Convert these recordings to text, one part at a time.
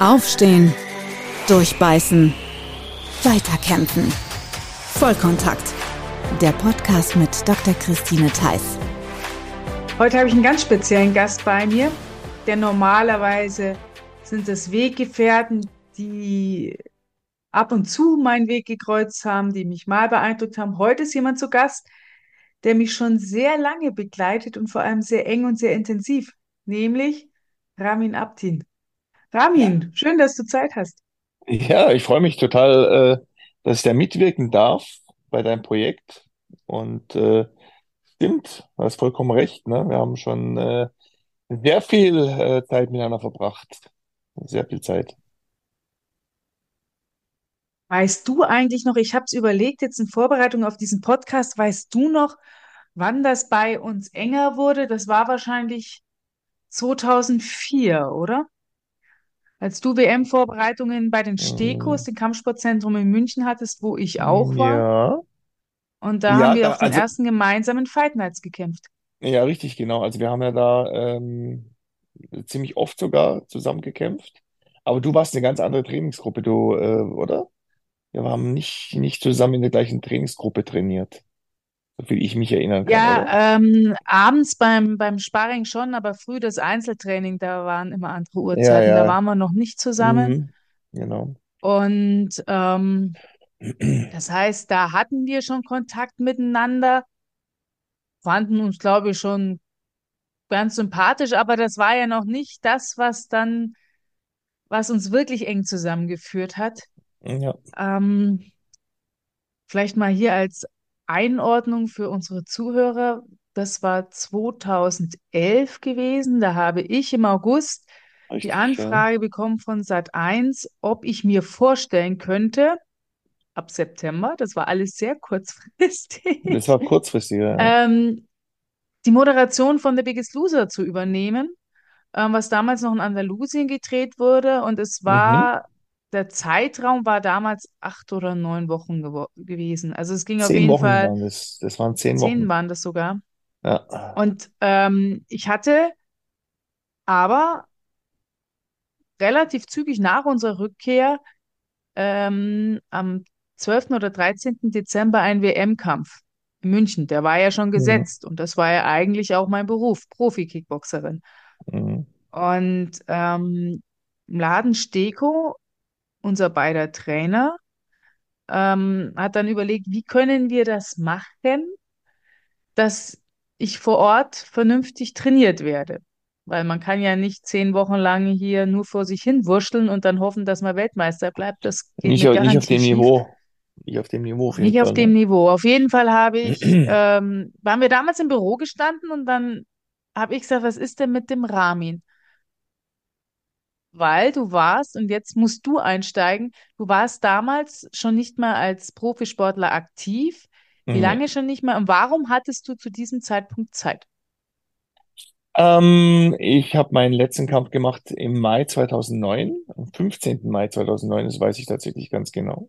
Aufstehen, durchbeißen, weiterkämpfen. Vollkontakt. Der Podcast mit Dr. Christine Theiss. Heute habe ich einen ganz speziellen Gast bei mir, der normalerweise sind es Weggefährten, die ab und zu meinen Weg gekreuzt haben, die mich mal beeindruckt haben. Heute ist jemand zu Gast, der mich schon sehr lange begleitet und vor allem sehr eng und sehr intensiv, nämlich Ramin Abtin. Ramin, schön, dass du Zeit hast. Ja, ich freue mich total, äh, dass ich da mitwirken darf bei deinem Projekt. Und äh, stimmt, du hast vollkommen recht. Ne? Wir haben schon äh, sehr viel äh, Zeit miteinander verbracht. Sehr viel Zeit. Weißt du eigentlich noch, ich habe es überlegt, jetzt in Vorbereitung auf diesen Podcast, weißt du noch, wann das bei uns enger wurde? Das war wahrscheinlich 2004, oder? Als du WM-Vorbereitungen bei den Stekos, Mm, dem Kampfsportzentrum in München hattest, wo ich auch war. Ja, Und da haben ja, wir da, auf den also, ersten gemeinsamen Fight Nights gekämpft. ja, richtig, genau. Also wir haben ja da ähm, ziemlich oft sogar zusammen gekämpft. Aber du warst eine ganz andere Trainingsgruppe, du, äh, oder? Wir haben nicht, nicht zusammen in der gleichen Trainingsgruppe trainiert, so viel ich mich erinnern kann? Ja, ähm, abends beim, beim Sparring schon, aber früh das Einzeltraining, da waren immer andere Ja, Uhrzeiten, da ja. waren wir noch nicht zusammen. Mhm, genau. Und ähm, das heißt, da hatten wir schon Kontakt miteinander, fanden uns, glaube ich, schon ganz sympathisch, aber das war ja noch nicht das, was dann, was uns wirklich eng zusammengeführt hat. Ja. Ähm, vielleicht mal hier als Einordnung für unsere Zuhörer. Das war 2011 gewesen. Da habe ich im August die Richtig, ja. Anfrage bekommen von Sat.1, ob ich mir vorstellen könnte, ab September, das war alles sehr Das kurzfristig, war kurzfristiger, ja. ähm, die Moderation von The Biggest Loser zu übernehmen, ähm, was damals noch in Andalusien gedreht wurde. Und es Mhm. war, der Zeitraum war damals acht oder neun Wochen gewesen. Also es ging auf Zehn jeden Wochen Fall, waren das. Das waren zehn zehn Wochen. waren das sogar. Ja. Und ähm, ich hatte aber relativ zügig nach unserer Rückkehr ähm, am 12. oder 13. Dezember einen WM-Kampf in München. Der war ja schon Mhm. gesetzt und das war ja eigentlich auch mein Beruf, Profi-Kickboxerin. Mhm. Und ähm, im Laden Steko, unser beider Trainer, ähm, hat dann überlegt, wie können wir das machen, dass ich vor Ort vernünftig trainiert werde. Weil man kann ja nicht zehn Wochen lang hier nur vor sich hin wurschteln und dann hoffen, dass man Weltmeister bleibt. Das geht Nicht, nicht auf dem schief. Niveau. Nicht auf dem Niveau auf jeden Nicht auf Fall, dem ne? Niveau. Auf jeden Fall habe ich, ähm, waren wir damals im Büro gestanden und dann habe ich gesagt, was ist denn mit dem Ramin? Weil du warst, und jetzt musst du einsteigen, du warst damals schon nicht mehr als Profisportler aktiv. Wie Nee. lange schon nicht mehr? Und warum hattest du zu diesem Zeitpunkt Zeit? Ähm, ich habe meinen letzten Kampf gemacht im Mai 2009, am 15. Mai 2009, das weiß ich tatsächlich ganz genau.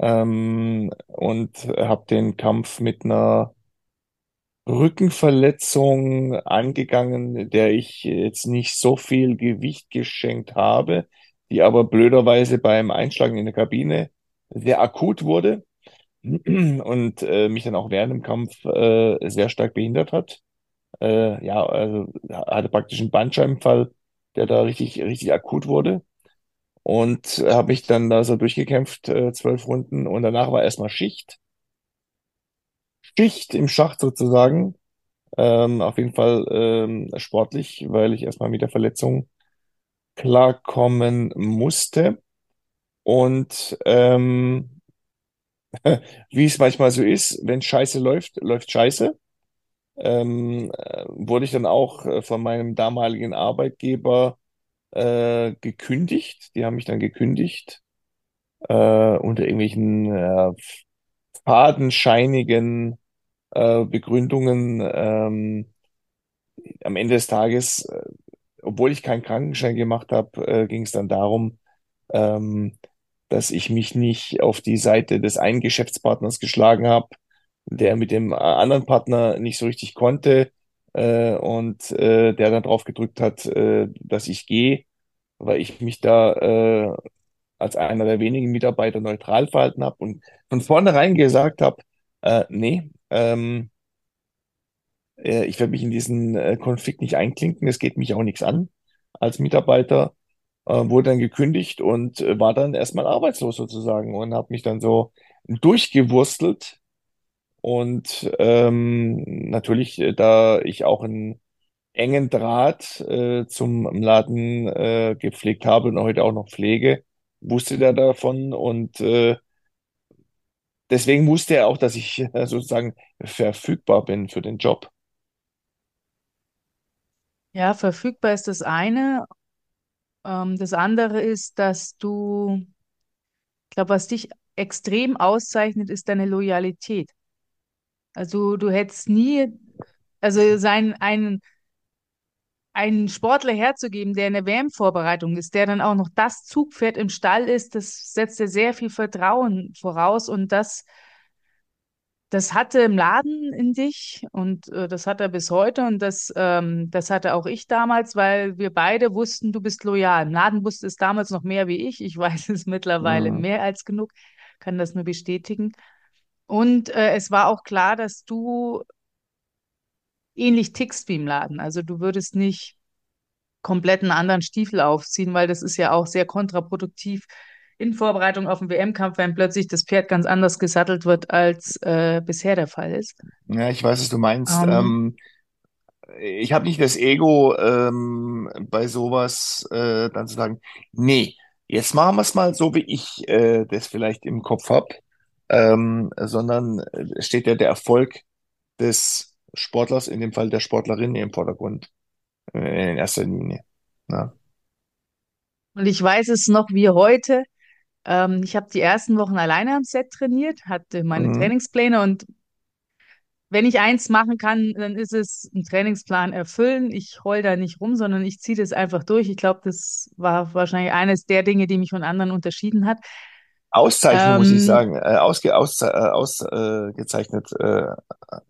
Ähm, und habe den Kampf mit einer Rückenverletzung angegangen, der ich jetzt nicht so viel Gewicht geschenkt habe, die aber blöderweise beim Einschlagen in der Kabine sehr akut wurde und äh, mich dann auch während dem Kampf äh, sehr stark behindert hat. Äh, ja, also hatte praktisch einen Bandscheibenfall, der da richtig, richtig akut wurde. Und habe mich dann da so durchgekämpft, äh, zwölf Runden. Und danach war erstmal Schicht. Schicht im Schacht sozusagen. Ähm, auf jeden Fall ähm, sportlich, weil ich erstmal mit der Verletzung klarkommen musste. Und ähm, wie es manchmal so ist, wenn Scheiße läuft, läuft Scheiße. Ähm, äh, wurde ich dann auch äh, von meinem damaligen Arbeitgeber äh, gekündigt. Die haben mich dann gekündigt äh, unter irgendwelchen äh, fadenscheinigen äh, Begründungen. Ähm, am Ende des Tages, äh, obwohl ich keinen Krankenschein gemacht habe, äh, ging es dann darum, ähm, dass ich mich nicht auf die Seite des einen Geschäftspartners geschlagen habe, der mit dem äh, anderen Partner nicht so richtig konnte äh, und äh, der dann drauf gedrückt hat, äh, dass ich gehe weil ich mich da äh, als einer der wenigen Mitarbeiter neutral verhalten habe und von vornherein gesagt habe, äh, nee, ähm, äh, ich werde mich in diesen äh, Konflikt nicht einklinken, es geht mich auch nichts an als Mitarbeiter, äh, wurde dann gekündigt und äh, war dann erstmal arbeitslos sozusagen und habe mich dann so durchgewurstelt und ähm, natürlich, äh, da ich auch einen engen Draht äh, zum Laden äh, gepflegt habe und heute auch noch pflege, wusste der davon und äh, deswegen wusste er auch, dass ich äh, sozusagen verfügbar bin für den Job. Ja, verfügbar ist das eine. Ähm, das andere ist, dass du, ich glaube, was dich extrem auszeichnet, ist deine Loyalität. Also du hättest nie, also sein, einen, einen Sportler herzugeben, der in der WM-Vorbereitung ist, der dann auch noch das Zugpferd im Stall ist, das setzt ja sehr viel Vertrauen voraus und das das hatte im Laden in dich und äh, das hat er bis heute und das, ähm, das hatte auch ich damals, weil wir beide wussten, du bist loyal. Im Laden wusste es damals noch mehr wie ich. Ich weiß es mittlerweile Mhm. mehr als genug, kann das nur bestätigen. Und äh, es war auch klar, dass du ähnlich tickst wie im Laden. Also du würdest nicht komplett einen anderen Stiefel aufziehen, weil das ist ja auch sehr kontraproduktiv in Vorbereitung auf den WM-Kampf, wenn plötzlich das Pferd ganz anders gesattelt wird, als äh, bisher der Fall ist. Ja, ich weiß, was du meinst. Ähm, Ähm, ich habe nicht das Ego, ähm, bei sowas äh, dann zu sagen, nee, jetzt machen wir es mal so, wie ich äh, das vielleicht im Kopf habe, ähm, sondern äh, steht ja der Erfolg des Sportlers, in dem Fall der Sportlerin im Vordergrund, äh, in erster Linie. Ja. und ich weiß es noch wie heute. Ähm, ich habe die ersten Wochen alleine am Set trainiert, hatte meine Mhm. Trainingspläne und wenn ich eins machen kann, dann ist es einen Trainingsplan erfüllen. Ich heul da nicht rum, sondern ich ziehe das einfach durch. Ich glaube, das war wahrscheinlich eines der Dinge, die mich von anderen unterschieden hat. Auszeichnung, muss ich Ähm, sagen, äh, ausge, aus, äh, ausgezeichnet äh,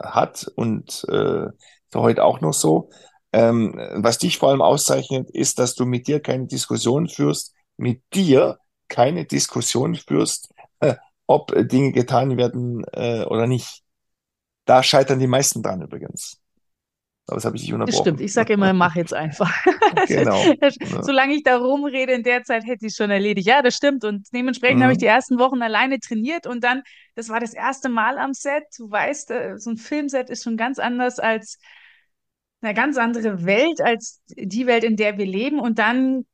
hat und äh, für heute auch noch so. Ähm, was dich vor allem auszeichnet, ist, dass du mit dir keine Diskussion führst, mit dir keine Diskussion führst, äh, ob Dinge getan werden äh, oder nicht. Da scheitern die meisten dran übrigens. Aber das habe ich dich Das stimmt. unterbrochen. Ich sage immer, mach jetzt einfach. Genau. Solange ich da rumrede, in der Zeit hätte ich es schon erledigt. Ja, das stimmt. Und dementsprechend habe ich die Mhm. ersten Wochen alleine trainiert und dann, das war das erste Mal am Set. Du weißt, äh, so ein Filmset ist schon ganz anders als eine ganz andere Welt als die Welt, in der wir leben. Und dann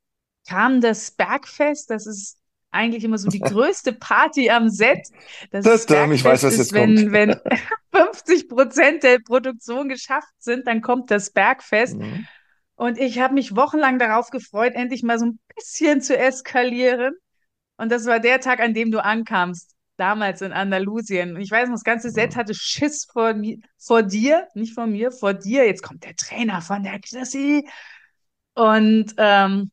kam das Bergfest. Das ist eigentlich immer so die größte Party am Set. Das Tadam, Ich weiß, was ist, jetzt kommt. wenn, wenn 50 Prozent der Produktion geschafft sind, dann kommt das Bergfest. Mhm. Und ich habe mich wochenlang darauf gefreut, endlich mal so ein bisschen zu eskalieren. Und das war der Tag, an dem du ankamst, damals in Andalusien. Und ich weiß noch, das ganze Set Mhm. hatte Schiss vor, vor dir, nicht vor mir, vor dir. Jetzt kommt der Trainer von der Chrissy. Und ähm,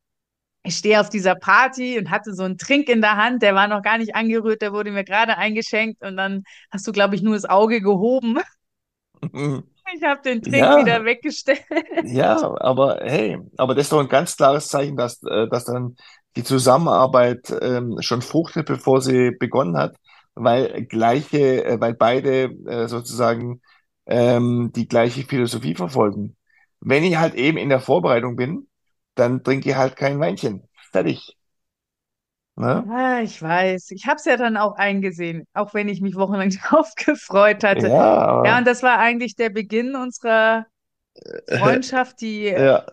ich stehe auf dieser Party und hatte so einen Trink in der Hand, der war noch gar nicht angerührt, der wurde mir gerade eingeschenkt. Und dann hast du, glaube ich, nur das Auge gehoben. Ich habe den Trink wieder Ja, weggestellt. Ja, aber hey, aber das ist doch ein ganz klares Zeichen, dass, äh, dass dann die Zusammenarbeit ähm, schon fruchtet, bevor sie begonnen hat, weil gleiche, äh, weil beide äh, sozusagen ähm, die gleiche Philosophie verfolgen. Wenn ich halt eben in der Vorbereitung bin, dann trinke ich halt kein Weinchen. Fertig. Ne? Ja, ich weiß. Ich habe es ja dann auch eingesehen, auch wenn ich mich wochenlang drauf gefreut hatte. Ja, Ja, und das war eigentlich der Beginn unserer Freundschaft, die ja,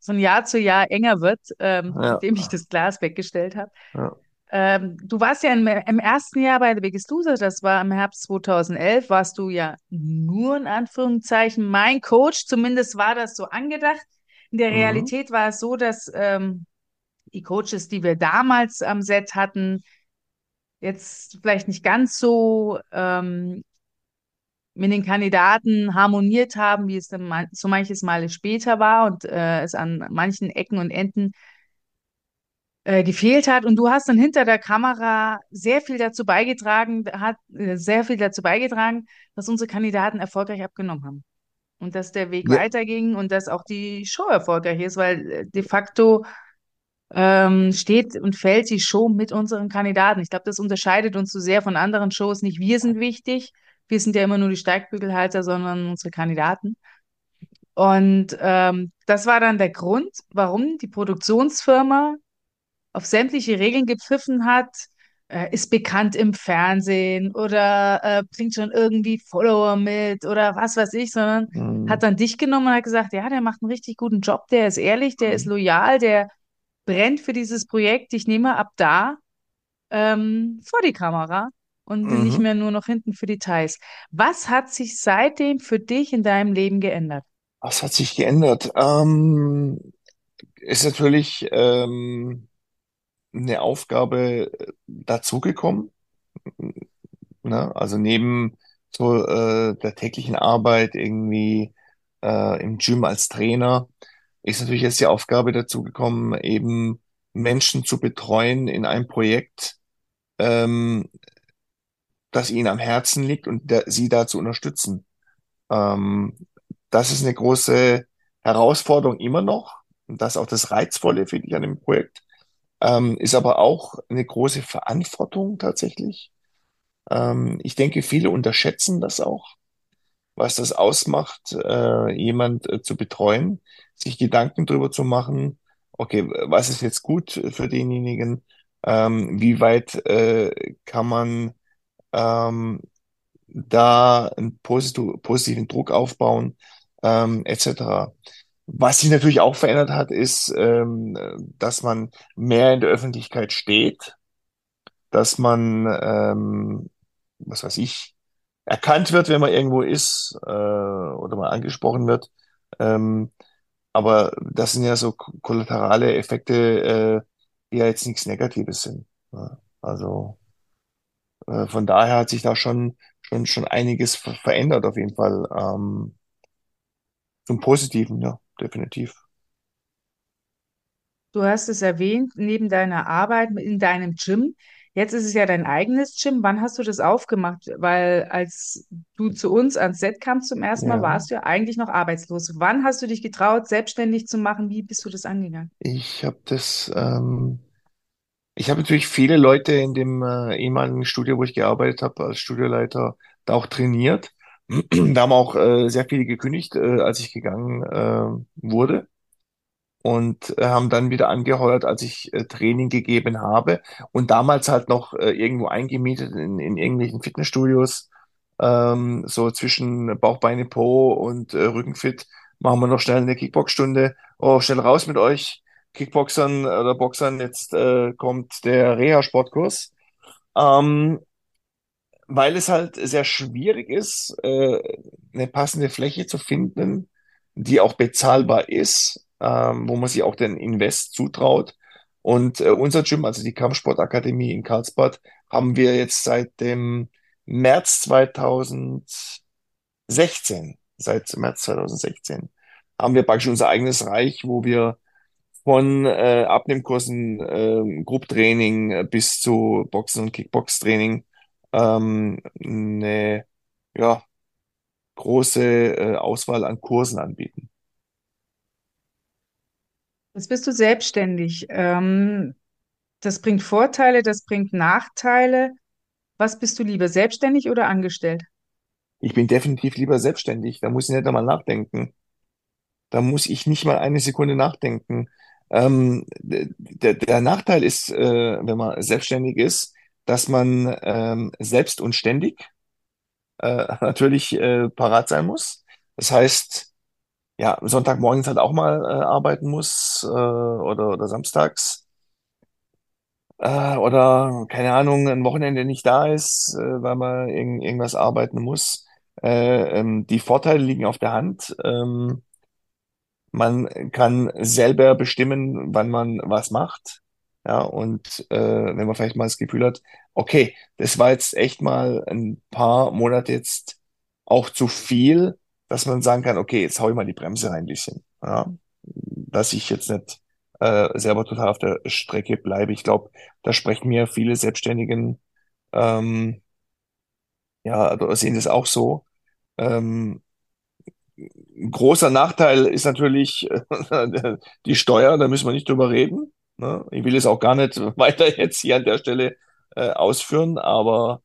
von Jahr zu Jahr enger wird, ähm, ja, nachdem ich das Glas weggestellt habe. ja. Ähm, du warst ja im, im ersten Jahr bei The Biggest Loser, das war im Herbst 2011, warst du ja nur in Anführungszeichen mein Coach, zumindest war das so angedacht. In der Mhm. Realität war es so, dass ähm, die Coaches, die wir damals am Set hatten, jetzt vielleicht nicht ganz so ähm, mit den Kandidaten harmoniert haben, wie es dann so manches Mal später war und äh, es an manchen Ecken und Enden äh, gefehlt hat. Und du hast dann hinter der Kamera sehr viel dazu beigetragen, hat äh, sehr viel dazu beigetragen, dass unsere Kandidaten erfolgreich abgenommen haben. Und dass der Weg Ja, weiterging und dass auch die Show erfolgreich ist, weil äh, de facto ähm, steht und fällt die Show mit unseren Kandidaten. Ich glaube, das unterscheidet uns so sehr von anderen Shows. Nicht wir sind wichtig, wir sind ja immer nur die Steigbügelhalter, sondern unsere Kandidaten. Und ähm, das war dann der Grund, warum die Produktionsfirma auf sämtliche Regeln gepfiffen hat, äh, ist bekannt im Fernsehen oder äh, bringt schon irgendwie Follower mit oder was weiß ich, sondern hat Mhm. dann dich genommen und hat gesagt, ja, der macht einen richtig guten Job, der ist ehrlich, der ist Mhm. loyal, der brennt für dieses Projekt. Ich nehme ab da ähm, vor die Kamera und nicht Mhm. mehr nur noch hinten für Details. Was hat sich seitdem für dich in deinem Leben geändert? Was hat sich geändert? Ähm, ist natürlich ähm, eine Aufgabe äh, dazugekommen. Ne? Also neben so äh, der täglichen Arbeit irgendwie äh, im Gym als Trainer ist natürlich jetzt die Aufgabe dazugekommen, eben Menschen zu betreuen in einem Projekt, ähm, das ihnen am Herzen liegt und der, sie da zu unterstützen. Ähm, das ist eine große Herausforderung immer noch. Und das ist auch das Reizvolle, finde ich, an dem Projekt. Ähm, ist aber auch eine große Verantwortung tatsächlich. Ähm, ich denke, viele unterschätzen das auch, was das ausmacht, äh, jemand äh, zu betreuen, sich Gedanken darüber zu machen, okay, was ist jetzt gut für denjenigen, ähm, wie weit äh, kann man ähm, da einen posit positiven Druck aufbauen, ähm, etc. Was sich natürlich auch verändert hat, ist, ähm, dass man mehr in der Öffentlichkeit steht, dass man, ähm, was weiß ich, erkannt wird, wenn man irgendwo ist äh, oder mal angesprochen wird. Ähm, aber das sind ja so kollaterale Effekte, äh, die ja jetzt nichts Negatives sind. Ja, also äh, von daher hat sich da schon schon schon einiges ver verändert auf jeden Fall ähm, zum Positiven, ja, definitiv. Du hast es erwähnt, neben deiner Arbeit in deinem Gym. Jetzt ist es ja dein eigenes Gym. Wann hast du das aufgemacht? Weil als du zu uns ans Set kamst zum ersten Mal, Ja, warst du ja eigentlich noch arbeitslos. Wann hast du dich getraut, selbstständig zu machen? Wie bist du das angegangen? ich habe das, ähm, ich habe natürlich viele Leute in dem äh, ehemaligen Studio, wo ich gearbeitet habe, als Studioleiter, da auch trainiert. Da haben auch äh, sehr viele gekündigt, äh, als ich gegangen äh, wurde. und äh, haben dann wieder angeheuert, als ich äh, Training gegeben habe und damals halt noch äh, irgendwo eingemietet in, in irgendwelchen Fitnessstudios, ähm, so zwischen Bauch, Beine, Po und äh, Rückenfit, machen wir noch schnell eine Kickbox-Stunde. Oh, schnell raus mit euch, Kickboxern oder Boxern, jetzt äh, kommt der Reha-Sportkurs. Ähm, weil es halt sehr schwierig ist, äh, eine passende Fläche zu finden, die auch bezahlbar ist, ähm, wo man sich auch den Invest zutraut. Und äh, unser Gym, also die Kampfsportakademie in Karlsbad, haben wir jetzt seit dem März 2016, seit März 2016, haben wir praktisch unser eigenes Reich, wo wir von äh, Abnehmkursen, äh, Grupptraining bis zu Boxen und Kickbox-Training ähm, eine ja, große äh, Auswahl an Kursen anbieten. Jetzt bist du selbstständig. Ähm, das bringt Vorteile, das bringt Nachteile. Was bist du lieber, selbstständig oder angestellt? Ich bin definitiv lieber selbstständig, da muss ich nicht einmal nachdenken. Da muss ich nicht mal eine Sekunde nachdenken. Ähm, der, der Nachteil ist, äh, wenn man selbstständig ist, dass man ähm, selbst und ständig äh, natürlich äh, parat sein muss. Das heißt, ja, Sonntagmorgens halt auch mal äh, arbeiten muss äh, oder, oder samstags äh, oder keine Ahnung, ein Wochenende nicht da ist, äh, weil man irgend, irgendwas arbeiten muss. Äh, ähm, die Vorteile liegen auf der Hand. Ähm, man kann selber bestimmen, wann man was macht. Ja, und äh, wenn man vielleicht mal das Gefühl hat, okay, das war jetzt echt mal ein paar Monate jetzt auch zu viel, dass man sagen kann, okay, jetzt hau ich mal die Bremse rein ein bisschen. Ja, dass ich jetzt nicht äh, selber total auf der Strecke bleibe. Ich glaube, da sprechen mir viele Selbstständigen, ähm, ja, sehen das auch so. Ähm, ein großer Nachteil ist natürlich die Steuer, da müssen wir nicht drüber reden. Ne? Ich will es auch gar nicht weiter jetzt hier an der Stelle äh, ausführen, aber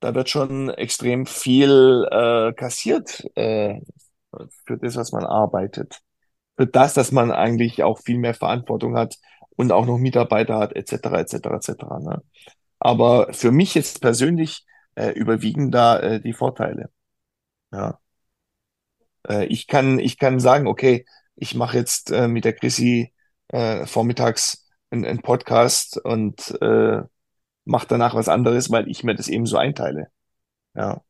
da wird schon extrem viel äh, kassiert äh, für das, was man arbeitet. Für das, dass man eigentlich auch viel mehr Verantwortung hat und auch noch Mitarbeiter hat, etc., etc., etc. Ne? Aber für mich jetzt persönlich äh, überwiegen da äh, die Vorteile. Ja. Äh, ich kann, ich kann sagen, okay, ich mache jetzt äh, mit der Chrissy äh, vormittags einen, einen Podcast und äh, mache danach was anderes, weil ich mir das eben so einteile. Ja.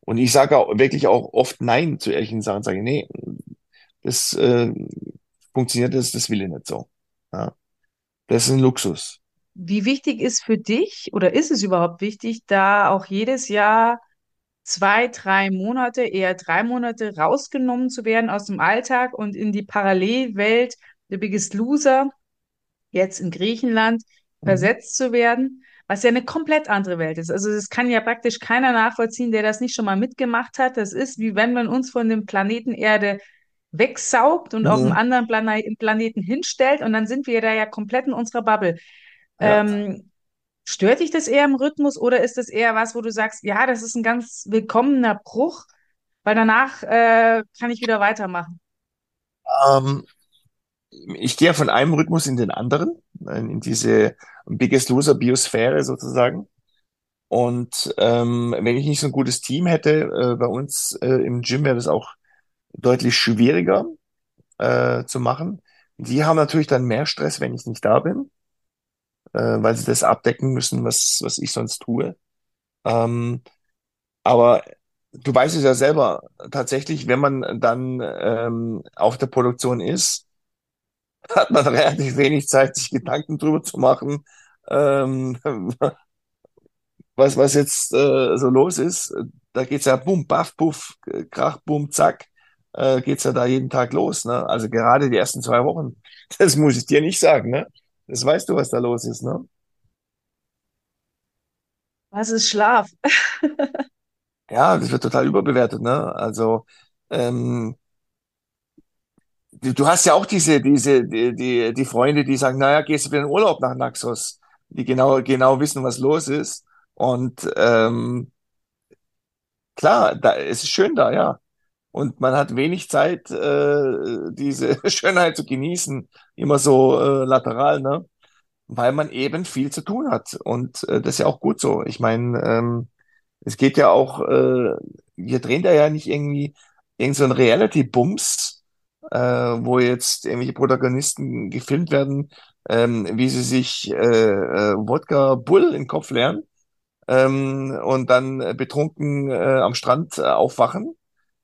Und ich sage auch wirklich auch oft Nein zu ehrlichen Sachen, sage, nee, das äh, funktioniert, das, das will ich nicht so. Ja. Das ist ein Luxus. Wie wichtig ist für dich oder ist es überhaupt wichtig, da auch jedes Jahr zwei, drei Monate, eher drei Monate rausgenommen zu werden aus dem Alltag und in die Parallelwelt The Biggest Loser, jetzt in Griechenland, Mhm. versetzt zu werden, was ja eine komplett andere Welt ist. Also das kann ja praktisch keiner nachvollziehen, der das nicht schon mal mitgemacht hat. Das ist wie wenn man uns von dem Planeten Erde wegsaugt und auf einen Mhm. anderen Plane Planeten hinstellt und dann sind wir da ja komplett in unserer Bubble. Ja. Ähm, stört dich das eher im Rhythmus oder ist das eher was, wo du sagst, ja, das ist ein ganz willkommener Bruch, weil danach äh, kann ich wieder weitermachen? Ähm, ich gehe von einem Rhythmus in den anderen, in diese Biggest Loser Biosphäre sozusagen. Und ähm, wenn ich nicht so ein gutes Team hätte äh, bei uns äh, im Gym, wäre das auch deutlich schwieriger äh, zu machen. Die haben natürlich dann mehr Stress, wenn ich nicht da bin, äh, weil sie das abdecken müssen, was, was ich sonst tue. Ähm, aber du weißt es ja selber, tatsächlich, wenn man dann ähm, auf der Produktion ist, hat man relativ wenig Zeit, sich Gedanken drüber zu machen, ähm, was, was jetzt äh, so los ist. Da geht's ja bum, baff, puff, krach, bum, zack, äh, geht's ja da jeden Tag los. Ne? Also gerade die ersten zwei Wochen, das muss ich dir nicht sagen. Ne? Das weißt du, was da los ist. Ne? Was ist Schlaf? Ja, das wird total überbewertet. Ne? Also ähm, du hast ja auch diese, diese, die, die, die Freunde, die sagen, naja, gehst du wieder in den Urlaub nach Naxos, die genau, genau wissen, was los ist. Und ähm, klar, da, es ist schön da, ja. Und man hat wenig Zeit, äh, diese Schönheit zu genießen, immer so äh, lateral, ne? Weil man eben viel zu tun hat. Und äh, das ist ja auch gut so. Ich meine, ähm, es geht ja auch, äh, wir drehen da ja nicht irgendwie irgend so ein Reality-Bums, äh, wo jetzt irgendwelche Protagonisten gefilmt werden, ähm, wie sie sich äh, äh, Wodka Bull in Kopf leeren ähm, und dann äh, betrunken äh, am Strand äh, aufwachen,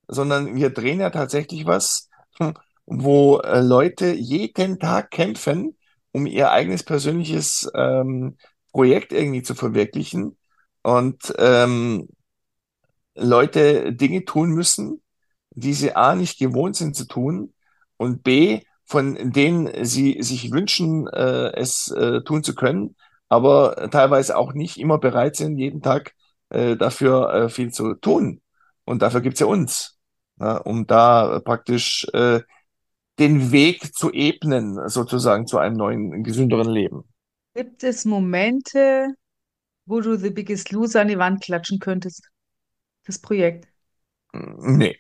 sondern wir drehen ja tatsächlich was, hm, wo äh, Leute jeden Tag kämpfen, um ihr eigenes persönliches ähm, Projekt irgendwie zu verwirklichen und ähm, Leute Dinge tun müssen, die sie A nicht gewohnt sind zu tun und B, von denen sie sich wünschen, äh, es äh, tun zu können, aber teilweise auch nicht immer bereit sind, jeden Tag äh, dafür äh, viel zu tun. Und dafür gibt's ja uns, ne, um da praktisch äh, den Weg zu ebnen, sozusagen zu einem neuen, gesünderen Leben. Gibt es Momente, wo du The Biggest Loser an die Wand klatschen könntest? Das Projekt. Nee,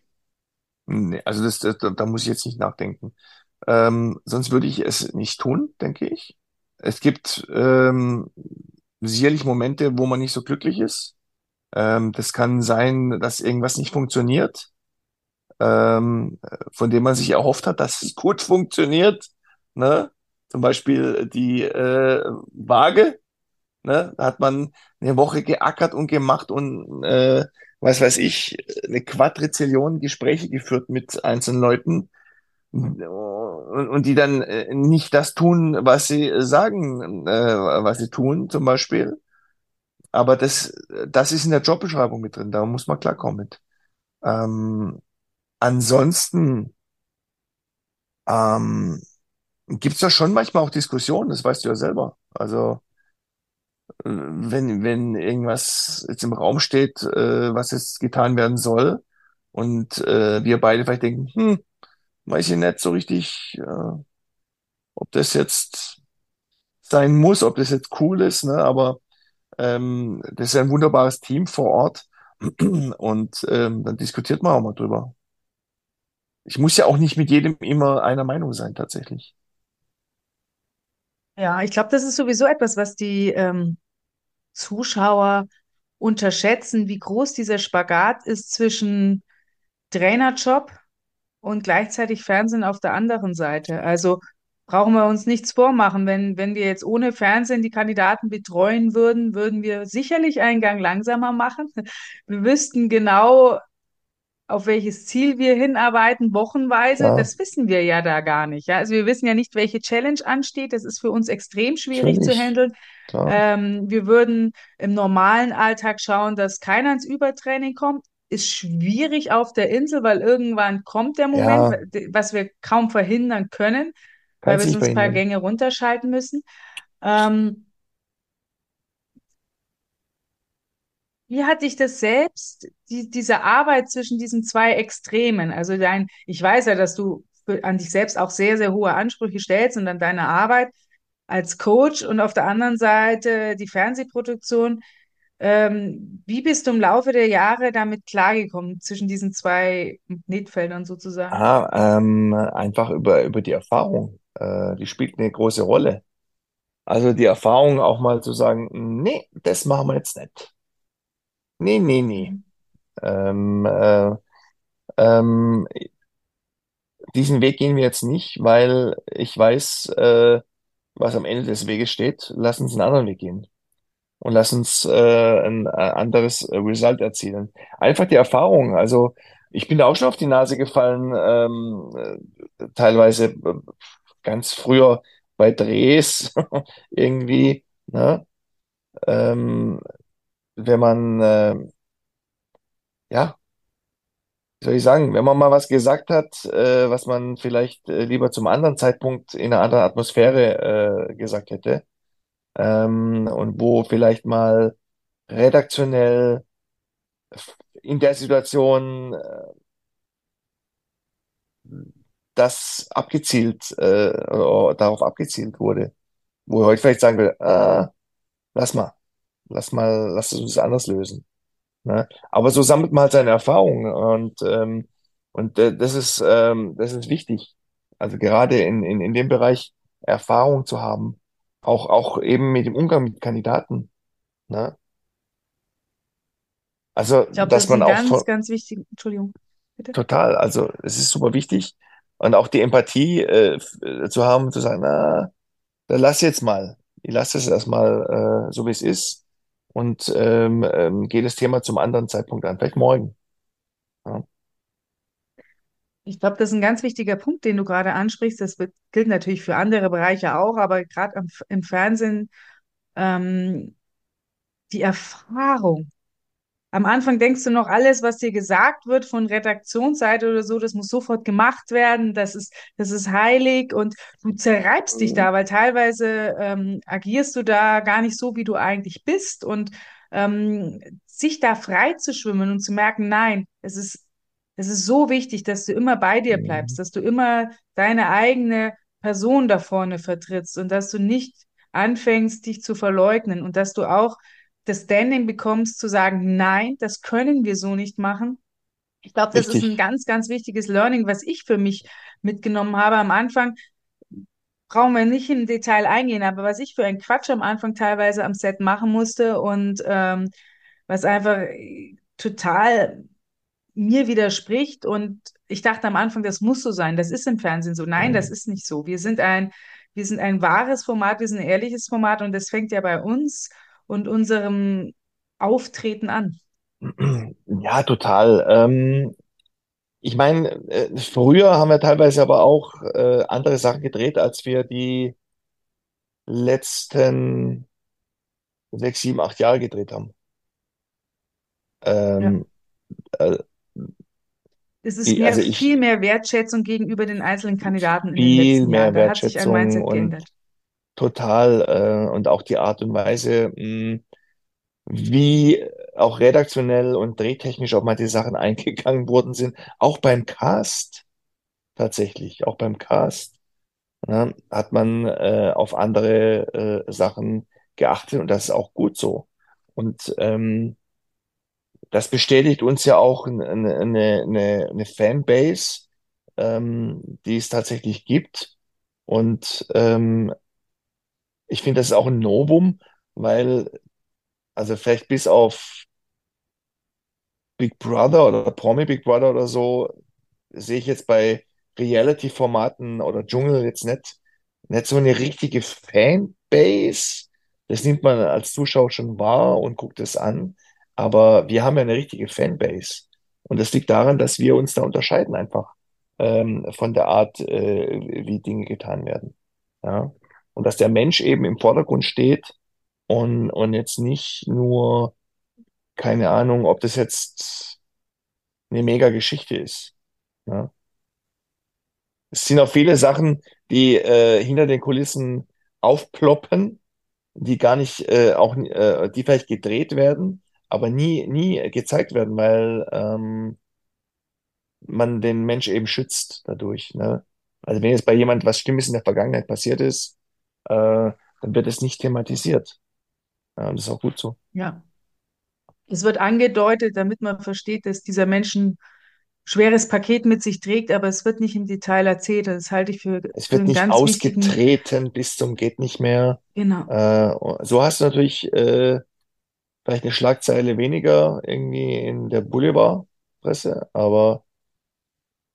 nee, also das, das, da muss ich jetzt nicht nachdenken. Ähm, sonst würde ich es nicht tun, denke ich. Es gibt ähm, sicherlich Momente, wo man nicht so glücklich ist. Ähm, das kann sein, dass irgendwas nicht funktioniert, ähm, von dem man sich erhofft hat, dass es gut funktioniert. Ne? Zum Beispiel die äh, Waage. Ne? Da hat man eine Woche geackert und gemacht und äh, was weiß ich, eine Quadrizillion Gespräche geführt mit einzelnen Leuten und, und die dann äh, nicht das tun, was sie sagen, äh, was sie tun, zum Beispiel. Aber das, das ist in der Jobbeschreibung mit drin, da muss man klarkommen mit. Ähm, ansonsten ähm, gibt's da schon manchmal auch Diskussionen, das weißt du ja selber. Also wenn, wenn irgendwas jetzt im Raum steht, äh, was jetzt getan werden soll, und äh, wir beide vielleicht denken, hm, weiß ich nicht so richtig, äh, ob das jetzt sein muss, ob das jetzt cool ist, ne? Aber ähm, das ist ein wunderbares Team vor Ort und ähm, dann diskutiert man auch mal drüber. Ich muss ja auch nicht mit jedem immer einer Meinung sein, tatsächlich. Ja, ich glaube, das ist sowieso etwas, was die ähm, Zuschauer unterschätzen, wie groß dieser Spagat ist zwischen Trainerjob und gleichzeitig Fernsehen auf der anderen Seite. Also brauchen wir uns nichts vormachen. Wenn, wenn wir jetzt ohne Fernsehen die Kandidaten betreuen würden, würden wir sicherlich einen Gang langsamer machen. Wir wüssten genau, auf welches Ziel wir hinarbeiten, wochenweise. Ja, Das wissen wir ja da gar nicht. Ja? Also wir wissen ja nicht, welche Challenge ansteht. Das ist für uns extrem schwierig zu natürlich, handeln. klar. Ähm, wir würden im normalen Alltag schauen, dass keiner ins Übertraining kommt. Ist schwierig auf der Insel, weil irgendwann kommt der Moment, Ja, was wir kaum verhindern können, weil wir sonst ein paar. Gänge runterschalten müssen. Ähm, wie hat dich das selbst, die, diese Arbeit zwischen diesen zwei Extremen, also dein, ich weiß ja, dass du an dich selbst auch sehr, sehr hohe Ansprüche stellst und an deine Arbeit als Coach und auf der anderen Seite die Fernsehproduktion. Ähm, wie bist du im Laufe der Jahre damit klargekommen, zwischen diesen zwei Magnetfeldern sozusagen? Ah, ähm, einfach über, über die Erfahrung. Äh, die spielt eine große Rolle. Also die Erfahrung auch mal zu sagen, nee, das machen wir jetzt nicht. Nee, nee, nee. Ähm, äh, ähm, diesen Weg gehen wir jetzt nicht, weil ich weiß, äh, was am Ende des Weges steht. Lass uns einen anderen Weg gehen und lass uns äh, ein, ein anderes äh, Result erzielen. Einfach die Erfahrung. Also ich bin da auch schon auf die Nase gefallen, ähm, äh, teilweise äh, ganz früher bei Drehs irgendwie, ne? Ähm, wenn man, äh, ja, wie soll ich sagen, wenn man mal was gesagt hat, äh, was man vielleicht äh, lieber zum anderen Zeitpunkt in einer anderen Atmosphäre äh, gesagt hätte, ähm, und wo vielleicht mal redaktionell in der Situation äh, das abgezielt, äh, darauf abgezielt wurde, wo ich heute vielleicht sagen will, ah, lass mal, lass mal, lass es uns anders lösen. Ne? Aber so sammelt man halt seine Erfahrungen und, ähm, und äh, das ist, ähm, das ist wichtig. Also gerade in, in, in dem Bereich Erfahrung zu haben, auch, auch eben mit dem Umgang mit Kandidaten. Ne? Also, Ich glaube, das dass ist man auch ganz, ganz wichtig, Entschuldigung, bitte. total, also es ist super wichtig und auch die Empathie äh, äh, zu haben, zu sagen, na, dann lass jetzt mal. Ich lasse es erstmal äh, so, wie es ist und ähm, ähm, gehe das Thema zum anderen Zeitpunkt an, vielleicht morgen. Ja. Ich glaube, das ist ein ganz wichtiger Punkt, den du gerade ansprichst. Das wird, gilt natürlich für andere Bereiche auch, aber gerade im, im Fernsehen, ähm, die Erfahrung. Am Anfang denkst du noch, alles, was dir gesagt wird von Redaktionsseite oder so, das muss sofort gemacht werden, das ist, das ist heilig und du zerreibst dich Mhm. da, weil teilweise ähm, agierst du da gar nicht so, wie du eigentlich bist und ähm, sich da frei zu schwimmen und zu merken, nein, es ist, es ist so wichtig, dass du immer bei dir bleibst, Mhm. dass du immer deine eigene Person da vorne vertrittst und dass du nicht anfängst, dich zu verleugnen und dass du auch das Standing bekommst, zu sagen, nein, das können wir so nicht machen. Ich glaube, das ist ein Richtig. ganz, ganz wichtiges Learning, was ich für mich mitgenommen habe. Am Anfang brauchen wir nicht im Detail eingehen, aber was ich für einen Quatsch am Anfang teilweise am Set machen musste und ähm, was einfach äh, total mir widerspricht. Und ich dachte am Anfang, das muss so sein. Das ist im Fernsehen so. Nein, das Mhm. ist nicht so. Wir sind ein, wir sind ein wahres Format, wir sind ein ehrliches Format und das fängt ja bei uns und unserem Auftreten an. Ja, total. Ähm, ich meine, äh, früher haben wir teilweise aber auch äh, andere Sachen gedreht, als wir die letzten sechs, sieben, acht Jahre gedreht haben. Ja. Ähm, äh, Es ist die, mehr, also viel ich mehr Wertschätzung gegenüber den einzelnen Kandidaten in den viel letzten Jahren. mehr Da hat sich ein Wertschätzung Mindset und geändert. Total äh, und auch die Art und Weise, mh, wie auch redaktionell und drehtechnisch auf manche Sachen eingegangen worden sind, auch beim Cast tatsächlich, auch beim Cast. ja, hat man äh, auf andere äh, Sachen geachtet und das ist auch gut so. Und ähm, das bestätigt uns ja auch eine, eine, eine, eine Fanbase, ähm, die es tatsächlich gibt. Und ähm, ich finde, das ist auch ein Novum, weil, also vielleicht bis auf Big Brother oder Promi Big Brother oder so, sehe ich jetzt bei Reality-Formaten oder Dschungel jetzt nicht, nicht so eine richtige Fanbase. Das nimmt man als Zuschauer schon wahr und guckt es an. Aber wir haben ja eine richtige Fanbase. Und das liegt daran, dass wir uns da unterscheiden einfach ähm, von der Art, äh, wie Dinge getan werden. Ja? Und dass der Mensch eben im Vordergrund steht und, und jetzt nicht nur, keine Ahnung, ob das jetzt eine mega Geschichte ist. Ja? Es sind auch viele Sachen, die äh, hinter den Kulissen aufploppen, die gar nicht, äh, auch, äh, die vielleicht gedreht werden, aber nie, nie gezeigt werden, weil ähm, man den Mensch eben schützt dadurch. Ne? Also wenn jetzt bei jemand was Schlimmes in der Vergangenheit passiert ist, äh, dann wird es nicht thematisiert. Ja, und das ist auch gut so. Ja. Es wird angedeutet, damit man versteht, dass dieser Mensch ein schweres Paket mit sich trägt, aber es wird nicht im Detail erzählt. Das halte ich für, Es für wird einen nicht ausgetreten bis zum geht nicht mehr. Genau. Äh, so hast du natürlich äh, vielleicht eine Schlagzeile weniger irgendwie in der Boulevardpresse, aber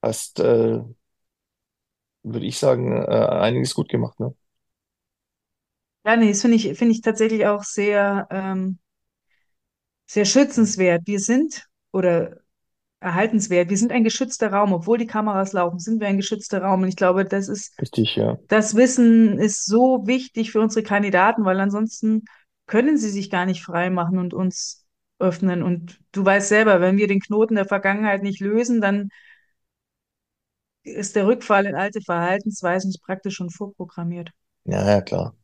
hast, äh, würde ich sagen, äh, einiges gut gemacht, ne? Ja, nee, das finde ich, finde ich tatsächlich auch sehr, ähm, sehr schützenswert. Wir sind oder erhaltenswert. Wir sind ein geschützter Raum. Obwohl die Kameras laufen, sind wir ein geschützter Raum. Und ich glaube, das ist, Richtig, ja. das Wissen ist so wichtig für unsere Kandidaten, weil ansonsten können sie sich gar nicht frei machen und uns öffnen. Und du weißt selber, wenn wir den Knoten der Vergangenheit nicht lösen, dann ist der Rückfall in alte Verhaltensweisen praktisch schon vorprogrammiert. Ja, ja, klar.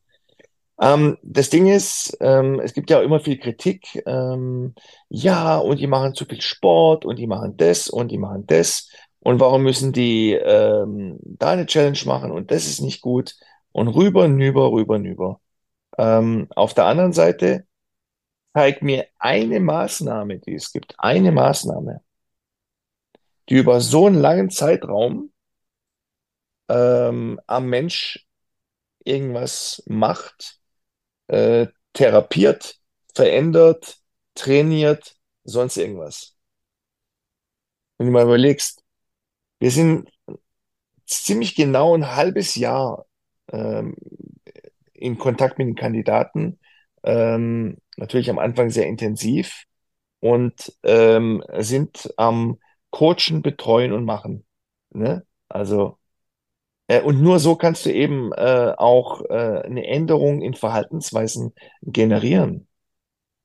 Ähm, das Ding ist, ähm, es gibt ja immer viel Kritik. Ähm, ja, und die machen zu viel Sport und die machen das und die machen das. Und warum müssen die ähm, da eine Challenge machen und das ist nicht gut? Und rüber, nüber, rüber, nüber. Ähm, auf der anderen Seite zeig mir eine Maßnahme, die es gibt, eine Maßnahme, die über so einen langen Zeitraum ähm, am Mensch irgendwas macht, äh, therapiert, verändert, trainiert, sonst irgendwas. Wenn du mal überlegst, wir sind ziemlich genau ein halbes Jahr ähm, in Kontakt mit den Kandidaten, ähm, natürlich am Anfang sehr intensiv und ähm, sind am Coachen, Betreuen und Machen. Ne? Also und nur so kannst du eben äh, auch äh, eine Änderung in Verhaltensweisen generieren.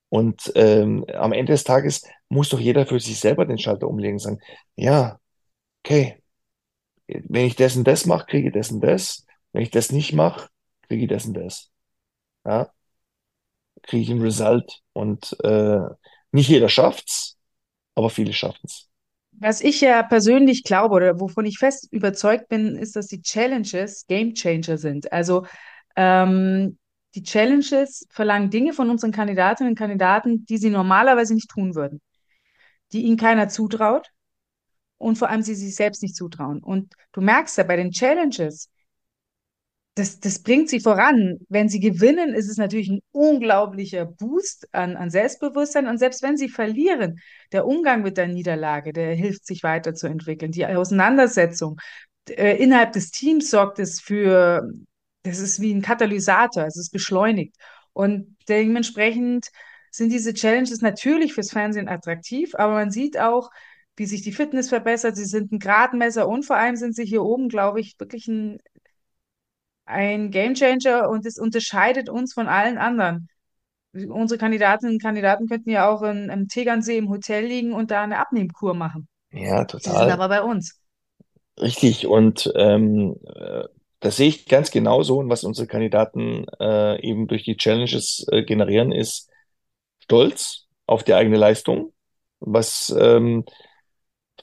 Und ähm, am Ende des Tages muss doch jeder für sich selber den Schalter umlegen und sagen, ja, okay, wenn ich das und das mache, kriege ich das und das. Wenn ich das nicht mache, kriege ich das und das. Ja, kriege ich ein Result. Und äh, nicht jeder schafft's, aber viele schaffen's. Was ich ja persönlich glaube oder wovon ich fest überzeugt bin, ist, dass die Challenges Game Changer sind. Also ähm, die Challenges verlangen Dinge von unseren Kandidatinnen und Kandidaten, die sie normalerweise nicht tun würden, die ihnen keiner zutraut und vor allem sie sich selbst nicht zutrauen. Und du merkst ja bei den Challenges, das, das bringt sie voran. Wenn sie gewinnen, ist es natürlich ein unglaublicher Boost an, an Selbstbewusstsein. Und selbst wenn sie verlieren, der Umgang mit der Niederlage, der hilft, sich weiterzuentwickeln. Die Auseinandersetzung äh, innerhalb des Teams sorgt es für, das ist wie ein Katalysator, es ist beschleunigt. Und dementsprechend sind diese Challenges natürlich fürs Fernsehen attraktiv, aber man sieht auch, wie sich die Fitness verbessert. Sie sind ein Gradmesser und vor allem sind sie hier oben, glaube ich, wirklich ein ein Gamechanger und es unterscheidet uns von allen anderen. Unsere Kandidatinnen und Kandidaten könnten ja auch in, im Tegernsee im Hotel liegen und da eine Abnehmkur machen. Ja, Sie sind total. aber bei uns. Richtig. Und ähm, äh, das sehe ich ganz genauso. Und was unsere Kandidaten äh, eben durch die Challenges äh, generieren, ist Stolz auf die eigene Leistung, was ähm,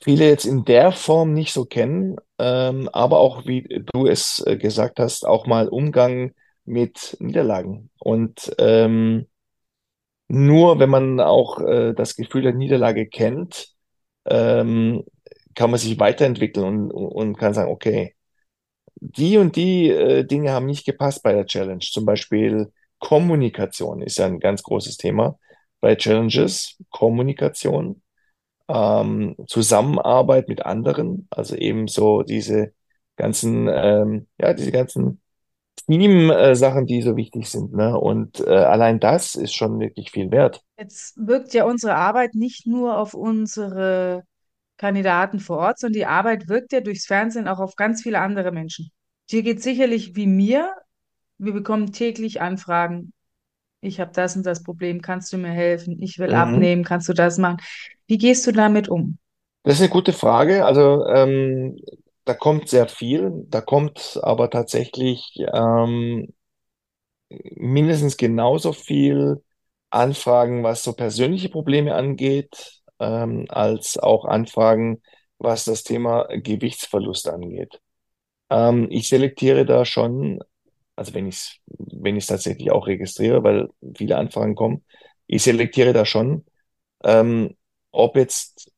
viele jetzt in der Form nicht so kennen, ähm, aber auch, wie du es äh, gesagt hast, auch mal Umgang mit Niederlagen. Und ähm, nur wenn man auch äh, das Gefühl der Niederlage kennt, ähm, kann man sich weiterentwickeln und, und kann sagen, okay, die und die äh, Dinge haben nicht gepasst bei der Challenge. Zum Beispiel Kommunikation ist ja ein ganz großes Thema bei Challenges. Kommunikation ähm, Zusammenarbeit mit anderen, also eben so diese ganzen, ähm, ja, diese ganzen Team-Sachen, die so wichtig sind, ne? Und äh, allein das ist schon wirklich viel wert. Jetzt wirkt ja unsere Arbeit nicht nur auf unsere Kandidaten vor Ort, sondern die Arbeit wirkt ja durchs Fernsehen auch auf ganz viele andere Menschen. Dir geht sicherlich wie mir. Wir bekommen täglich Anfragen. Ich habe das und das Problem. Kannst du mir helfen? Ich will Mhm. abnehmen. Kannst du das machen? Wie gehst du damit um? Das ist eine gute Frage. Also ähm, da kommt sehr viel. Da kommt aber tatsächlich ähm, mindestens genauso viel Anfragen, was so persönliche Probleme angeht, ähm, als auch Anfragen, was das Thema Gewichtsverlust angeht. Ähm, ich selektiere da schon, also wenn ich es wenn ich tatsächlich auch registriere, weil viele Anfragen kommen, ich selektiere da schon, ähm, ob jetzt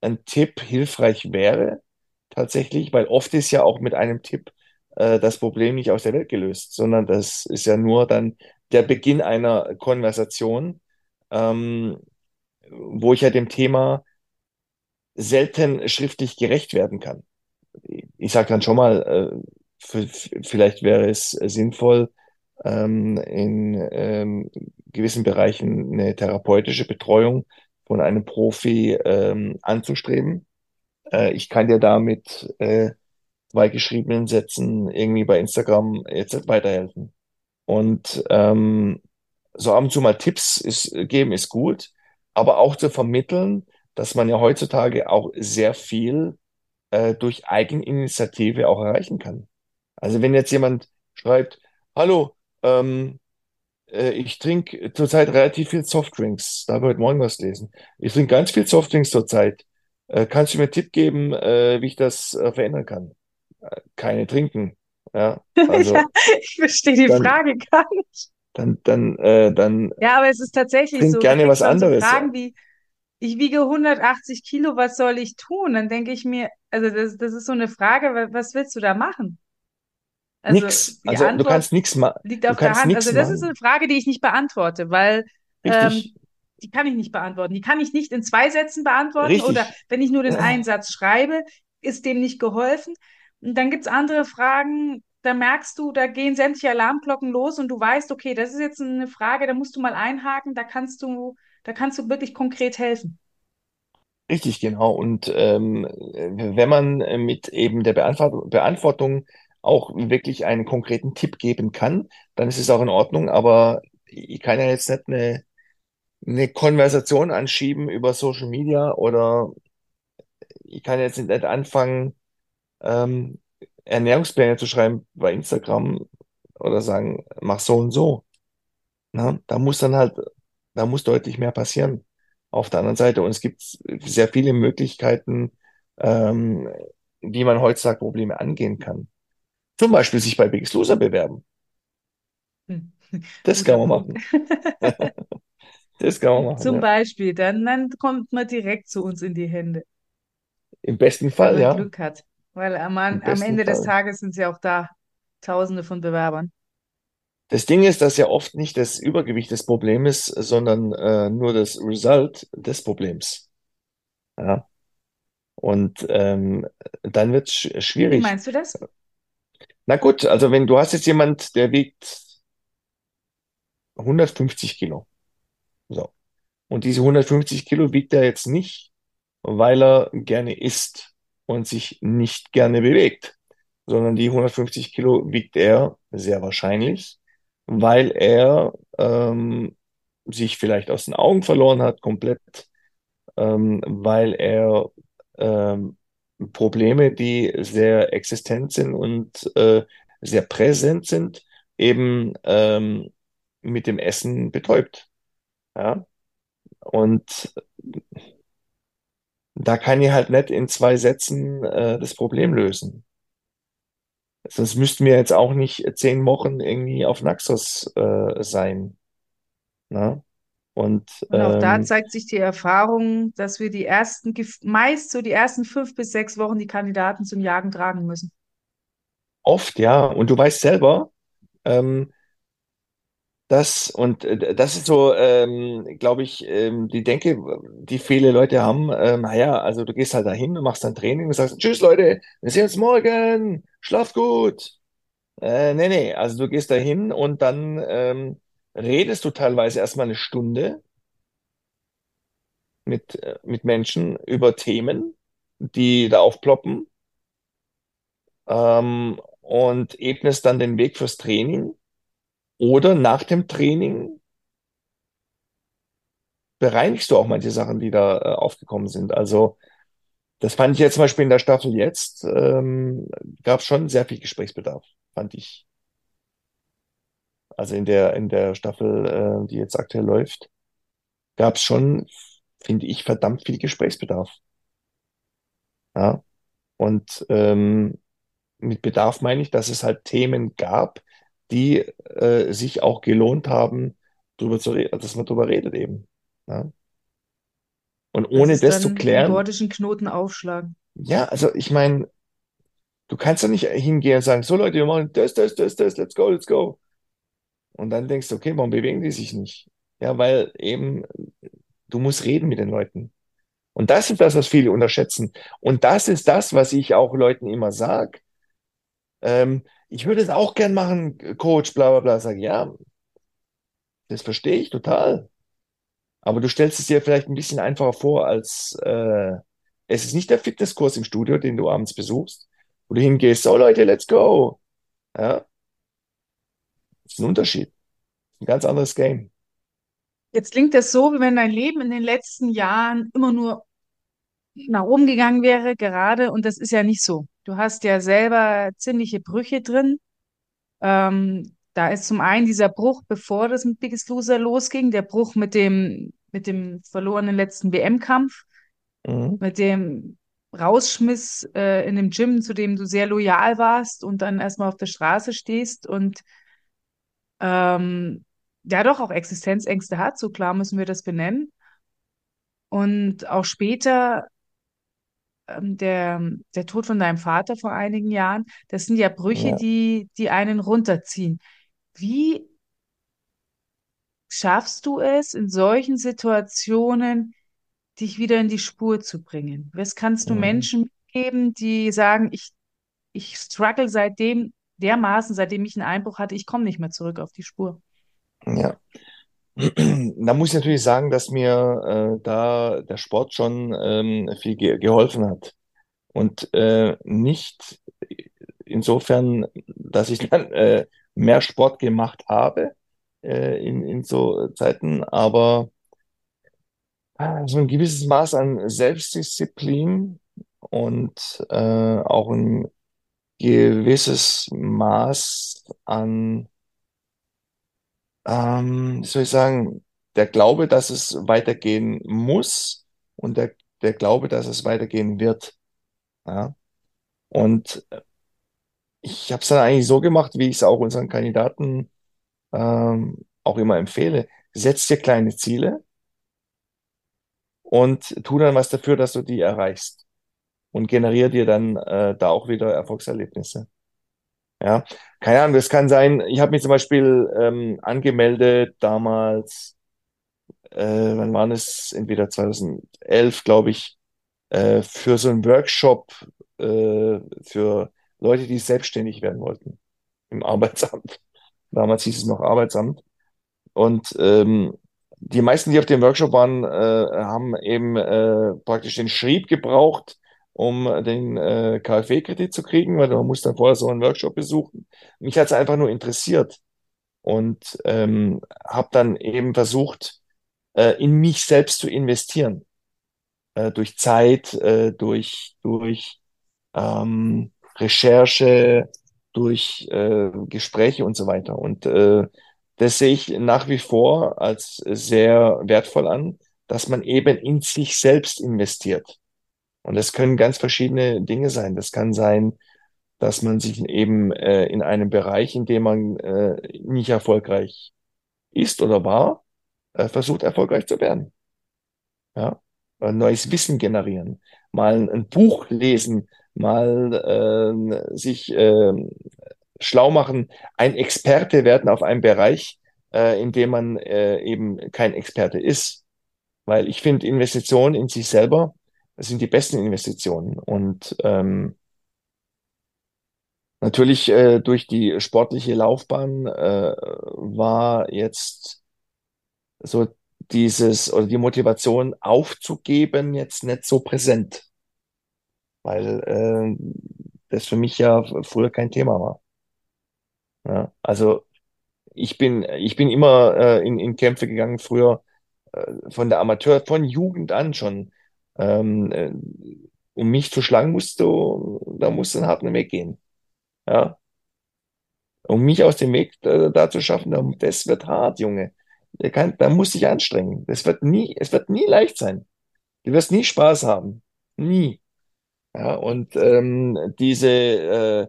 ein Tipp hilfreich wäre, tatsächlich, weil oft ist ja auch mit einem Tipp äh, das Problem nicht aus der Welt gelöst, sondern das ist ja nur dann der Beginn einer Konversation, ähm, wo ich ja dem Thema selten schriftlich gerecht werden kann. Ich sage dann schon mal, äh, vielleicht wäre es sinnvoll, ähm, in ähm, gewissen Bereichen eine therapeutische Betreuung von einem Profi ähm, anzustreben. Äh, ich kann dir da mit äh, zwei geschriebenen Sätzen irgendwie bei Instagram jetzt weiterhelfen. Und ähm, so ab und zu mal Tipps ist, geben ist gut, aber auch zu vermitteln, dass man ja heutzutage auch sehr viel äh, durch Eigeninitiative auch erreichen kann. Also wenn jetzt jemand schreibt, hallo, ähm, äh, ich trinke zurzeit relativ viel Softdrinks, da habe ich heute Morgen was gelesen. Ich trinke ganz viel Softdrinks zurzeit. Äh, kannst du mir einen Tipp geben, äh, wie ich das äh, verändern kann? Äh, keine trinken. Ja, Ja, also ich verstehe die dann, Frage gar nicht. dann, dann, äh, dann Ja, aber es ist tatsächlich trink so, gerne was dann so anderes. Fragen wie, ich wiege 180 Kilo, was soll ich tun? Dann denke ich mir, also das, das ist so eine Frage, wa- was willst du da machen? Also Nix. Also du kannst nichts ma liegt du auf der Hand. Also das ist machen. eine Frage, die ich nicht beantworte, weil ähm, die kann ich nicht beantworten. Die kann ich nicht in zwei Sätzen beantworten oder richtig. wenn ich nur den einen Satz schreibe, ist dem nicht geholfen. Und dann gibt's andere Fragen, da merkst du, da gehen sämtliche Alarmglocken los und du weißt, okay, das ist jetzt eine Frage, da musst du mal einhaken, da kannst du, da kannst du wirklich konkret helfen. Richtig, genau. Und ähm, wenn man mit eben der Beantwortung, Beantwortung auch wirklich einen konkreten Tipp geben kann, dann ist es auch in Ordnung. Aber ich kann ja jetzt nicht eine, eine Konversation anschieben über Social Media oder ich kann jetzt nicht anfangen, ähm, Ernährungspläne zu schreiben bei Instagram oder sagen, mach so und so. Na, da muss dann halt, da muss deutlich mehr passieren auf der anderen Seite. Und es gibt sehr viele Möglichkeiten, ähm, wie man heutzutage Probleme angehen kann. Zum Beispiel sich bei Biggest Loser bewerben. Hm. Das kann man machen. Das kann man machen, Zum ja. Beispiel, dann, dann kommt man direkt zu uns in die Hände, Im besten wenn Fall, man ja. Glück hat. Weil am, am Ende des Fall. Tages sind ja auch da Tausende von Bewerbern. Das Ding ist, dass ja oft nicht das Übergewicht das Problem ist, sondern äh, nur das Result des Problems. Ja. Und ähm, dann wird es sch Wie schwierig. meinst du das? Na gut, also wenn du hast jetzt jemand, der wiegt 150 Kilo. So. Und diese 150 Kilo wiegt er jetzt nicht, weil er gerne isst und sich nicht gerne bewegt, sondern die 150 Kilo wiegt er sehr wahrscheinlich, weil er ähm, sich vielleicht aus den Augen verloren hat, komplett, ähm, weil er ähm, Probleme, die sehr existent sind und äh, sehr präsent sind, eben ähm, mit dem Essen betäubt. Ja? Und da kann ich halt nicht in zwei Sätzen äh, das Problem lösen. Sonst müssten wir jetzt auch nicht zehn Wochen irgendwie auf Naxos äh, sein. Ne? Und, Und auch da ähm, zeigt sich die Erfahrung, dass wir die ersten, meist so die ersten fünf bis sechs Wochen die Kandidaten zum Jagen tragen müssen. oft, ja, und du weißt selber, ähm, Das und äh, das ist so, ähm, glaube ich, ähm, die Denke, die viele Leute haben. Ähm, naja, also du gehst halt dahin und machst dann Training und sagst, Tschüss Leute, wir sehen uns morgen, schlaft gut. Äh, nee, nee, also du gehst dahin und dann ähm, redest du teilweise erstmal eine Stunde mit, äh, mit Menschen über Themen, die da aufploppen ähm, und ebnest dann den Weg fürs Training. Oder nach dem Training bereinigst du auch manche Sachen, die da äh, aufgekommen sind. Also das fand ich jetzt zum Beispiel in der Staffel jetzt, ähm, gab schon sehr viel Gesprächsbedarf, fand ich. Also in der, in der Staffel, äh, die jetzt aktuell läuft, gab es schon, finde ich, verdammt viel Gesprächsbedarf. Ja? Und ähm, mit Bedarf meine ich, dass es halt Themen gab, die äh, sich auch gelohnt haben, drüber zu reden, dass man drüber redet eben. Ja? Und Das ohne ist das zu dann den klären, gordischen Knoten aufschlagen. ja, also ich meine, Du kannst doch nicht hingehen und sagen, so Leute, wir machen das, das, das, das, let's go, let's go. Und dann denkst du, okay, warum bewegen die sich nicht? Ja, weil eben du musst reden mit den Leuten. Und das ist das, was viele unterschätzen. Und das ist das, was ich auch Leuten immer sage. Ähm, ich würde es auch gern machen, Coach, bla bla bla. Sag, ja, das verstehe ich total. Aber du stellst es dir vielleicht ein bisschen einfacher vor, als äh, es ist nicht der Fitnesskurs im Studio, den du abends besuchst, wo du hingehst, so Leute, let's go. Ja, das ist ein Unterschied. Ein ganz anderes Game. Jetzt klingt das so, wie wenn dein Leben in den letzten Jahren immer nur nach oben gegangen wäre, gerade. Und das ist ja nicht so. Du hast ja selber ziemliche Brüche drin. Ähm, da ist zum einen dieser Bruch, bevor das mit Biggest Loser losging, der Bruch mit dem, mit dem verlorenen letzten WM-Kampf, Mhm. mit dem Rausschmiss äh, in dem Gym, zu dem du sehr loyal warst und dann erstmal auf der Straße stehst und ähm, ja doch auch Existenzängste hat, so klar müssen wir das benennen. Und auch später ähm, der, der Tod von deinem Vater vor einigen Jahren, das sind ja Brüche, Ja, die, die einen runterziehen. Wie schaffst du es, in solchen Situationen dich wieder in die Spur zu bringen? Was kannst du mhm. Menschen geben, die sagen, ich, ich struggle seitdem dermaßen, seitdem ich einen Einbruch hatte, ich komme nicht mehr zurück auf die Spur? Ja. Da muss ich natürlich sagen, dass mir äh, da der Sport schon ähm, viel ge geholfen hat. Und äh, nicht insofern, dass ich dann äh, mehr Sport gemacht habe äh, in, in so Zeiten, aber äh, so ein gewisses Maß an Selbstdisziplin und äh, auch ein gewisses Maß an, ähm, soll ich sagen, der Glaube, dass es weitergehen muss und der, der Glaube, dass es weitergehen wird. Ja? Und ich habe es dann eigentlich so gemacht, wie ich es auch unseren Kandidaten ähm, auch immer empfehle. Setz dir kleine Ziele und tu dann was dafür, dass du die erreichst und generiere dir dann äh, da auch wieder Erfolgserlebnisse. Ja, keine Ahnung, das kann sein. Ich habe mich zum Beispiel ähm, angemeldet damals, äh, wann war es? Entweder 2011, glaube ich, äh, für so einen Workshop äh, für Leute, die selbstständig werden wollten im Arbeitsamt. Damals hieß es noch Arbeitsamt. Und ähm, die meisten, die auf dem Workshop waren, äh, haben eben äh, praktisch den Schrieb gebraucht, um den äh, KfW-Kredit zu kriegen, weil man muss dann vorher so einen Workshop besuchen. Mich hat es einfach nur interessiert und ähm, habe dann eben versucht, äh, in mich selbst zu investieren, äh, durch Zeit, äh, durch, durch ähm, Recherche, durch äh, Gespräche und so weiter. Und äh, das sehe ich nach wie vor als sehr wertvoll an, dass man eben in sich selbst investiert. Und das können ganz verschiedene Dinge sein. Das kann sein, dass man sich eben äh, in einem Bereich, in dem man äh, nicht erfolgreich ist oder war, äh, versucht erfolgreich zu werden. Ja, neues Wissen generieren, mal ein, ein Buch lesen, mal äh, sich äh, schlau machen, ein Experte werden auf einem Bereich, äh, in dem man äh, eben kein Experte ist. Weil ich finde, Investitionen in sich selber sind die besten Investitionen. Und ähm, natürlich äh, durch die sportliche Laufbahn äh, war jetzt so dieses oder die Motivation aufzugeben jetzt nicht so präsent, weil äh, das für mich ja früher kein Thema war. Ja, also ich bin ich bin immer äh, in, in Kämpfe gegangen früher äh, von der Amateur von Jugend an schon. Ähm, äh, um mich zu schlagen musst du, da musst du einen harten Weg gehen. Ja, um mich aus dem Weg äh, da zu schaffen, das wird hart, Junge. Kann, da muss sich anstrengen. Das wird nie, es wird nie leicht sein. Du wirst nie Spaß haben. Nie. Ja, und ähm, diese, äh,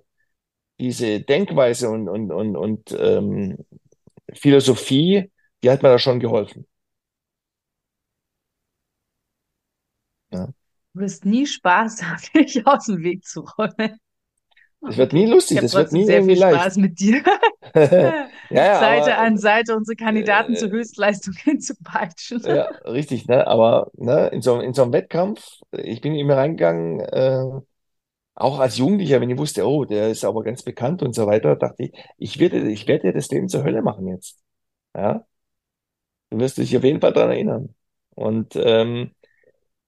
diese Denkweise und, und, und, und ähm, Philosophie, die hat mir da schon geholfen. Du wirst nie Spaß haben, dich aus dem Weg zu räumen. Es wird nie lustig, es wird nie sehr viel leicht. Spaß mit dir. ja, ja, Seite aber, an Seite unsere Kandidaten äh, zur Höchstleistung hinzupeitschen. Ja, richtig, ne? Aber ne, in so, in so einem Wettkampf, ich bin immer reingegangen, äh, auch als Jugendlicher, wenn ich wusste, oh, der ist aber ganz bekannt und so weiter, dachte ich, ich werde, ich werde dir das Leben zur Hölle machen jetzt. Ja? Du wirst dich auf jeden Fall daran erinnern. Und ähm,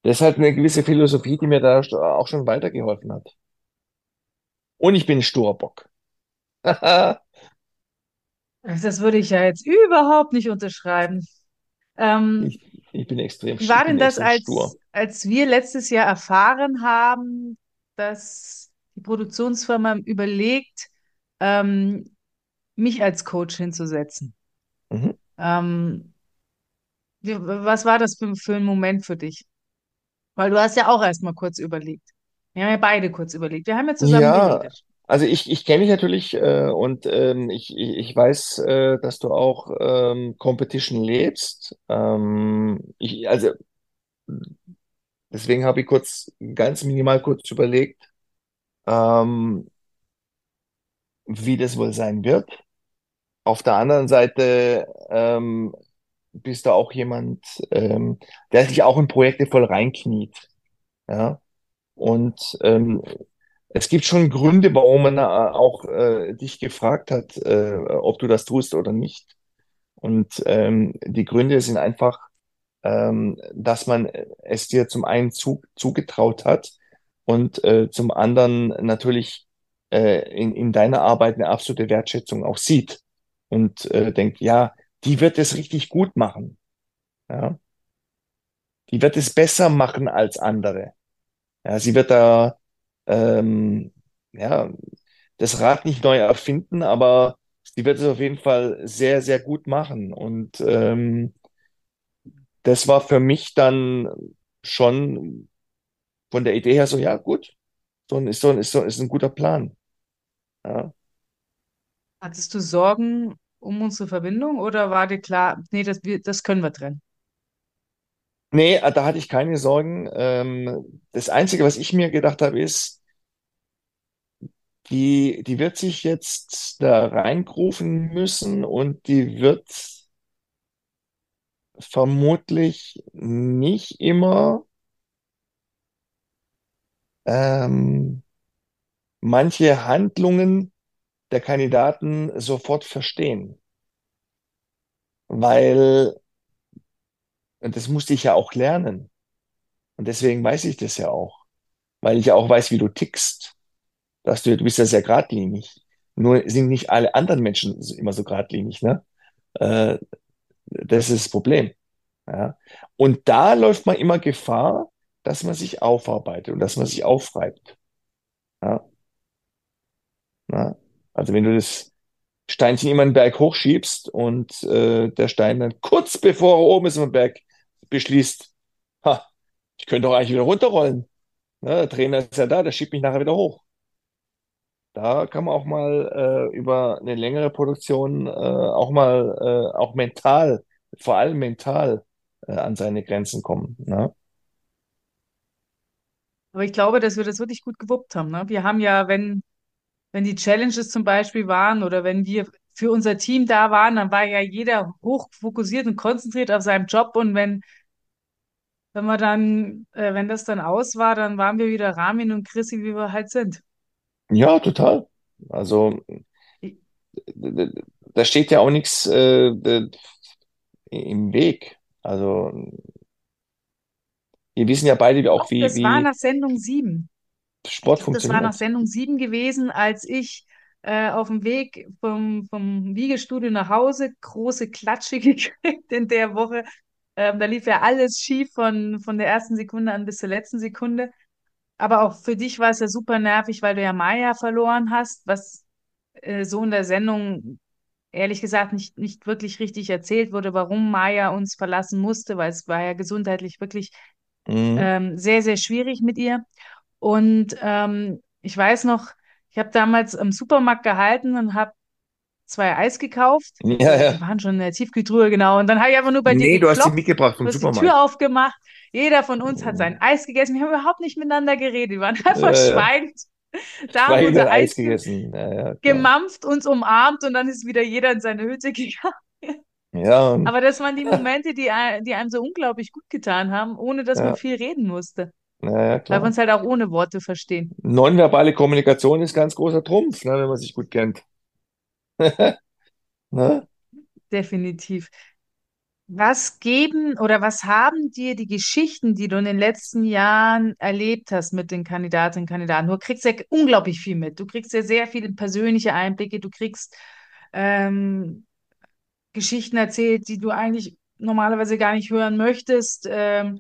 das ist halt eine gewisse Philosophie, die mir da auch schon weitergeholfen hat. Und ich bin Sturbock. Das würde ich ja jetzt überhaupt nicht unterschreiben. Ähm, ich, ich bin extrem wie war denn das, als, stur. als wir letztes Jahr erfahren haben, dass die Produktionsfirma überlegt, ähm, mich als Coach hinzusetzen? Mhm. Ähm, was war das für, für ein Moment für dich? Weil du hast ja auch erst mal kurz überlegt. Wir haben ja beide kurz überlegt. Wir haben ja zusammen Ja, geredet. also ich, ich kenne dich natürlich äh, und ähm, ich, ich ich weiß, äh, dass du auch ähm, Competition lebst. Ähm, ich, also deswegen habe ich kurz, ganz minimal kurz überlegt, ähm, wie das wohl sein wird. Auf der anderen Seite ähm, bist du auch jemand, ähm, der sich auch in Projekte voll reinkniet. Ja. Und ähm, es gibt schon Gründe, warum man äh, auch äh, dich gefragt hat, äh, ob du das tust oder nicht. Und ähm, die Gründe sind einfach, ähm, dass man es dir zum einen zu, zugetraut hat und äh, zum anderen natürlich äh, in, in deiner Arbeit eine absolute Wertschätzung auch sieht und äh, denkt, ja, die wird es richtig gut machen. Ja. Die wird es besser machen als andere. Ja, sie wird da ähm, ja, das Rad nicht neu erfinden, aber sie wird es auf jeden Fall sehr, sehr gut machen. Und ähm, das war für mich dann schon von der Idee her so, ja, gut, so ein, ist so ist so, ist ein guter Plan. Ja. Hattest du Sorgen um unsere Verbindung oder war dir klar, nee, das, wir, das können wir trennen? Nee, da hatte ich keine Sorgen. Ähm, das Einzige, was ich mir gedacht habe, ist, die, die wird sich jetzt da reingrufen müssen und die wird vermutlich nicht immer ähm, manche Handlungen der Kandidaten sofort verstehen. Weil, das musste ich ja auch lernen. Und deswegen weiß ich das ja auch. Weil ich ja auch weiß, wie du tickst. Dass du, du bist ja sehr geradlinig. Nur sind nicht alle anderen Menschen immer so geradlinig, ne? Äh, das ist das Problem. Ja? Und da läuft man immer Gefahr, dass man sich aufarbeitet und dass man sich aufreibt. Ja? Ja? Also wenn du das Steinchen immer einen Berg hochschiebst und äh, der Stein dann kurz bevor er oben ist im Berg beschließt, ha, ich könnte doch eigentlich wieder runterrollen. Ne, der Trainer ist ja da, der schiebt mich nachher wieder hoch. Da kann man auch mal äh, über eine längere Produktion äh, auch mal äh, auch mental, vor allem mental äh, an seine Grenzen kommen. Ne? Aber ich glaube, dass wir das wirklich gut gewuppt haben. Ne? Wir haben ja, wenn, wenn die Challenges zum Beispiel waren oder wenn wir für unser Team da waren, dann war ja jeder hoch fokussiert und konzentriert auf seinem Job. Und wenn, wenn wir dann, äh, wenn das dann aus war, dann waren wir wieder Ramin und Chrissy, wie wir halt sind. Ja, total. Also da steht ja auch nichts äh, im Weg. Also wir wissen ja beide auch, wie, Das war wie nach Sendung sieben. Sport Das war nach funktioniert. Sendung sieben gewesen, als ich äh, auf dem Weg vom, vom Wiegestudio nach Hause große Klatsche gekriegt in der Woche. Ähm, da lief ja alles schief von, von der ersten Sekunde an bis zur letzten Sekunde. Aber auch für dich war es ja super nervig, weil du ja Maya verloren hast, was äh, so in der Sendung ehrlich gesagt nicht, nicht wirklich richtig erzählt wurde, warum Maya uns verlassen musste, weil es war ja gesundheitlich wirklich Mhm. ähm, sehr, sehr schwierig mit ihr. Und ähm, ich weiß noch, ich habe damals im Supermarkt gehalten und habe zwei Eis gekauft. Ja, Die ja. waren schon in der Tiefkühltruhe, genau. Und dann habe ich einfach nur bei dir Nee, du hast die mitgebracht du vom hast die Tür Supermarkt. aufgemacht. Jeder von uns hat sein Eis gegessen. Wir haben überhaupt nicht miteinander geredet. Wir waren einfach ja. schweigend. Da haben unser Eis Eis ge gegessen. Ja, ja, gemampft, uns umarmt und dann ist wieder jeder in seine Hütte gegangen. Ja, Aber das waren die Momente, die, ein- die einem so unglaublich gut getan haben, ohne dass man ja, viel reden musste. Ja, ja, Weil wir klar. uns halt auch ohne Worte verstehen. Nonverbale Kommunikation ist ganz großer Trumpf, ne, wenn man sich gut kennt. Ne? Definitiv. Was geben oder was haben dir die Geschichten, die du in den letzten Jahren erlebt hast mit den Kandidatinnen und Kandidaten? Du kriegst ja unglaublich viel mit. Du kriegst ja sehr viele persönliche Einblicke. Du kriegst ähm, Geschichten erzählt, die du eigentlich normalerweise gar nicht hören möchtest. Ähm,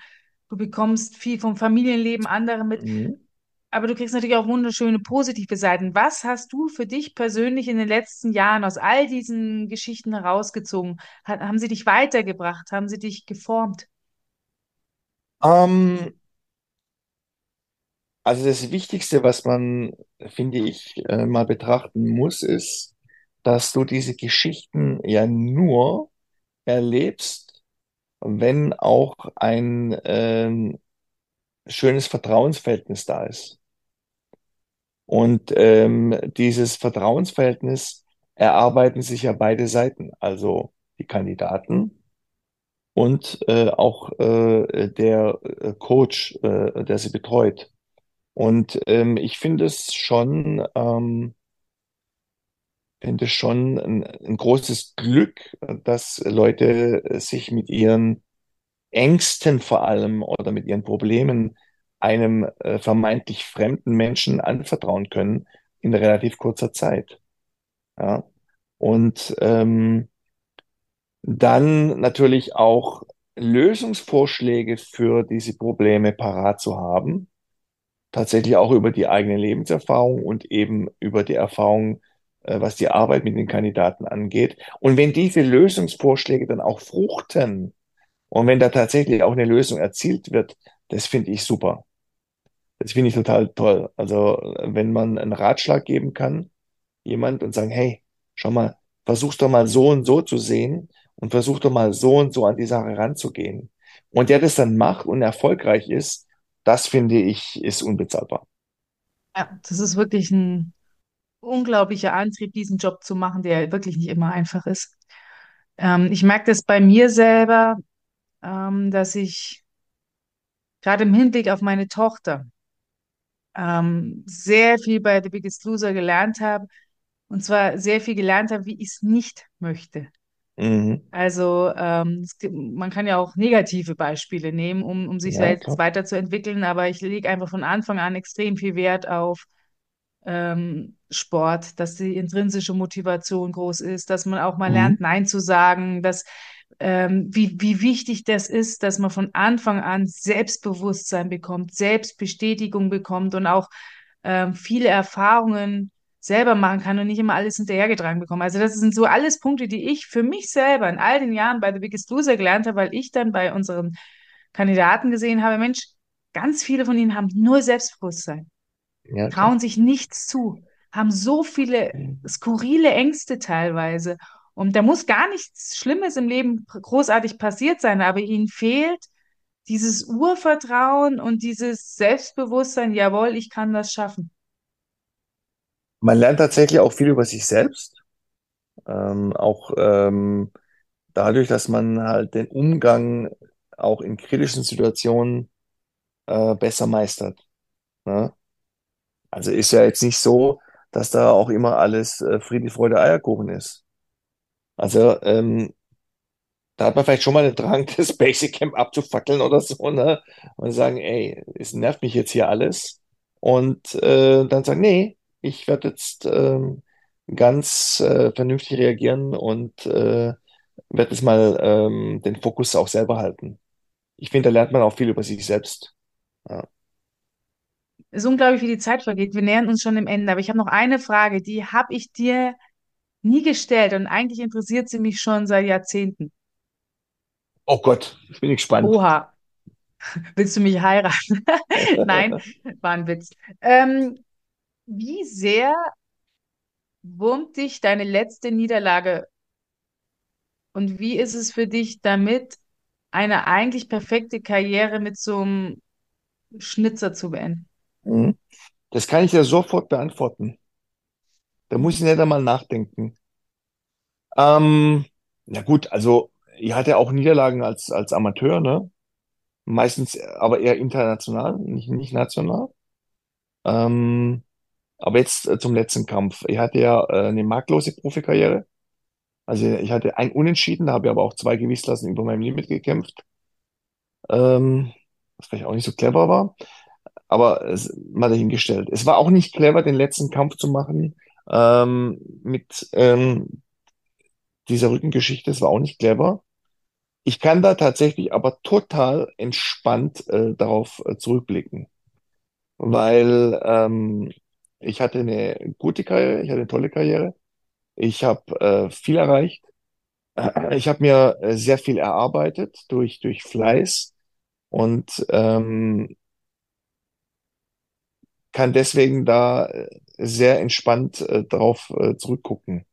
du bekommst viel vom Familienleben anderer mit. Mhm. Aber du kriegst natürlich auch wunderschöne positive Seiten. Was hast du für dich persönlich in den letzten Jahren aus all diesen Geschichten herausgezogen? Ha- Haben sie dich weitergebracht? Haben sie dich geformt? Ähm, also das Wichtigste, was man, finde ich, äh, mal betrachten muss, ist, dass du diese Geschichten ja nur erlebst, wenn auch ein ähm, schönes Vertrauensverhältnis da ist. Und ähm, dieses Vertrauensverhältnis erarbeiten sich ja beide Seiten, also die Kandidaten und äh, auch äh, der äh, Coach, äh, der sie betreut. Und ähm, ich finde es schon, ähm, finde schon ein, ein großes Glück, dass Leute sich mit ihren Ängsten vor allem oder mit ihren Problemen einem äh, vermeintlich fremden Menschen anvertrauen können in relativ kurzer Zeit. Ja. Und ähm, dann natürlich auch Lösungsvorschläge für diese Probleme parat zu haben, tatsächlich auch über die eigene Lebenserfahrung und eben über die Erfahrung, äh, was die Arbeit mit den Kandidaten angeht. Und wenn diese Lösungsvorschläge dann auch fruchten und wenn da tatsächlich auch eine Lösung erzielt wird, das finde ich super. Das finde ich total toll. Also, wenn man einen Ratschlag geben kann, jemand und sagen, hey, schau mal, versuch's doch mal so und so zu sehen und versuch doch mal so und so an die Sache ranzugehen. Und der das dann macht und erfolgreich ist, das finde ich, ist unbezahlbar. Ja, das ist wirklich ein unglaublicher Antrieb, diesen Job zu machen, der wirklich nicht immer einfach ist. Ähm, ich merke das bei mir selber, ähm, dass ich gerade im Hinblick auf meine Tochter ähm, sehr viel bei The Biggest Loser gelernt habe. Und zwar sehr viel gelernt habe, wie ich es nicht möchte. Mhm. Also ähm, gibt, man kann ja auch negative Beispiele nehmen, um, um sich Ja, selbst klar. weiterzuentwickeln, aber ich lege einfach von Anfang an extrem viel Wert auf ähm, Sport, dass die intrinsische Motivation groß ist, dass man auch mal lernt, Mhm. Nein zu sagen, dass ähm, wie, wie wichtig das ist, dass man von Anfang an Selbstbewusstsein bekommt, Selbstbestätigung bekommt und auch ähm, viele Erfahrungen selber machen kann und nicht immer alles hinterhergetragen bekommt. Also das sind so alles Punkte, die ich für mich selber in all den Jahren bei The Biggest Loser gelernt habe, weil ich dann bei unseren Kandidaten gesehen habe, Mensch, ganz viele von ihnen haben nur Selbstbewusstsein, Ja, trauen sich nichts zu, haben so viele skurrile Ängste teilweise. Und da muss gar nichts Schlimmes im Leben großartig passiert sein, aber ihnen fehlt dieses Urvertrauen und dieses Selbstbewusstsein, jawohl, ich kann das schaffen. Man lernt tatsächlich auch viel über sich selbst. Ähm, auch ähm, dadurch, dass man halt den Umgang auch in kritischen Situationen äh, besser meistert. Ne? Also ist ja jetzt nicht so, dass da auch immer alles äh, Friede, Freude, Eierkuchen ist. Also ähm, da hat man vielleicht schon mal den Drang, das Basic Camp abzufackeln oder so, ne? Und sagen, ey, es nervt mich jetzt hier alles. Und äh, dann sagen, nee, ich werde jetzt ähm, ganz äh, vernünftig reagieren und äh, werde jetzt mal ähm, den Fokus auch selber halten. Ich finde, da lernt man auch viel über sich selbst. Ja. Es ist unglaublich, wie die Zeit vergeht. Wir nähern uns schon dem Ende, aber ich habe noch eine Frage, die habe ich dir nie gestellt und eigentlich interessiert sie mich schon seit Jahrzehnten. Oh Gott, ich bin gespannt. Oha, willst du mich heiraten? Nein, war ein Witz. Ähm, wie sehr wurmt dich deine letzte Niederlage und wie ist es für dich damit, eine eigentlich perfekte Karriere mit so einem Schnitzer zu beenden? Mhm. Das kann ich ja sofort beantworten. Da muss ich nicht einmal nachdenken. Ähm, ja gut, also ich hatte auch Niederlagen als, als Amateur, ne? Meistens aber eher international, nicht, nicht national. Ähm, aber jetzt äh, zum letzten Kampf. Ich hatte ja äh, eine marklose Profikarriere. Also ich hatte ein Unentschieden, da habe ich aber auch zwei Gewichtsklassen über meinem Limit gekämpft. Ähm, was vielleicht auch nicht so clever war, aber es, mal dahingestellt. Es war auch nicht clever, den letzten Kampf zu machen ähm, mit ähm, dieser Rückengeschichte. Es war auch nicht clever. Ich kann da tatsächlich aber total entspannt äh, darauf äh, zurückblicken, weil ähm, ich hatte eine gute Karriere, ich hatte eine tolle Karriere, ich habe äh, viel erreicht, ich habe mir äh, sehr viel erarbeitet durch durch Fleiß und ähm, kann deswegen da äh, sehr entspannt äh, darauf äh, zurückgucken.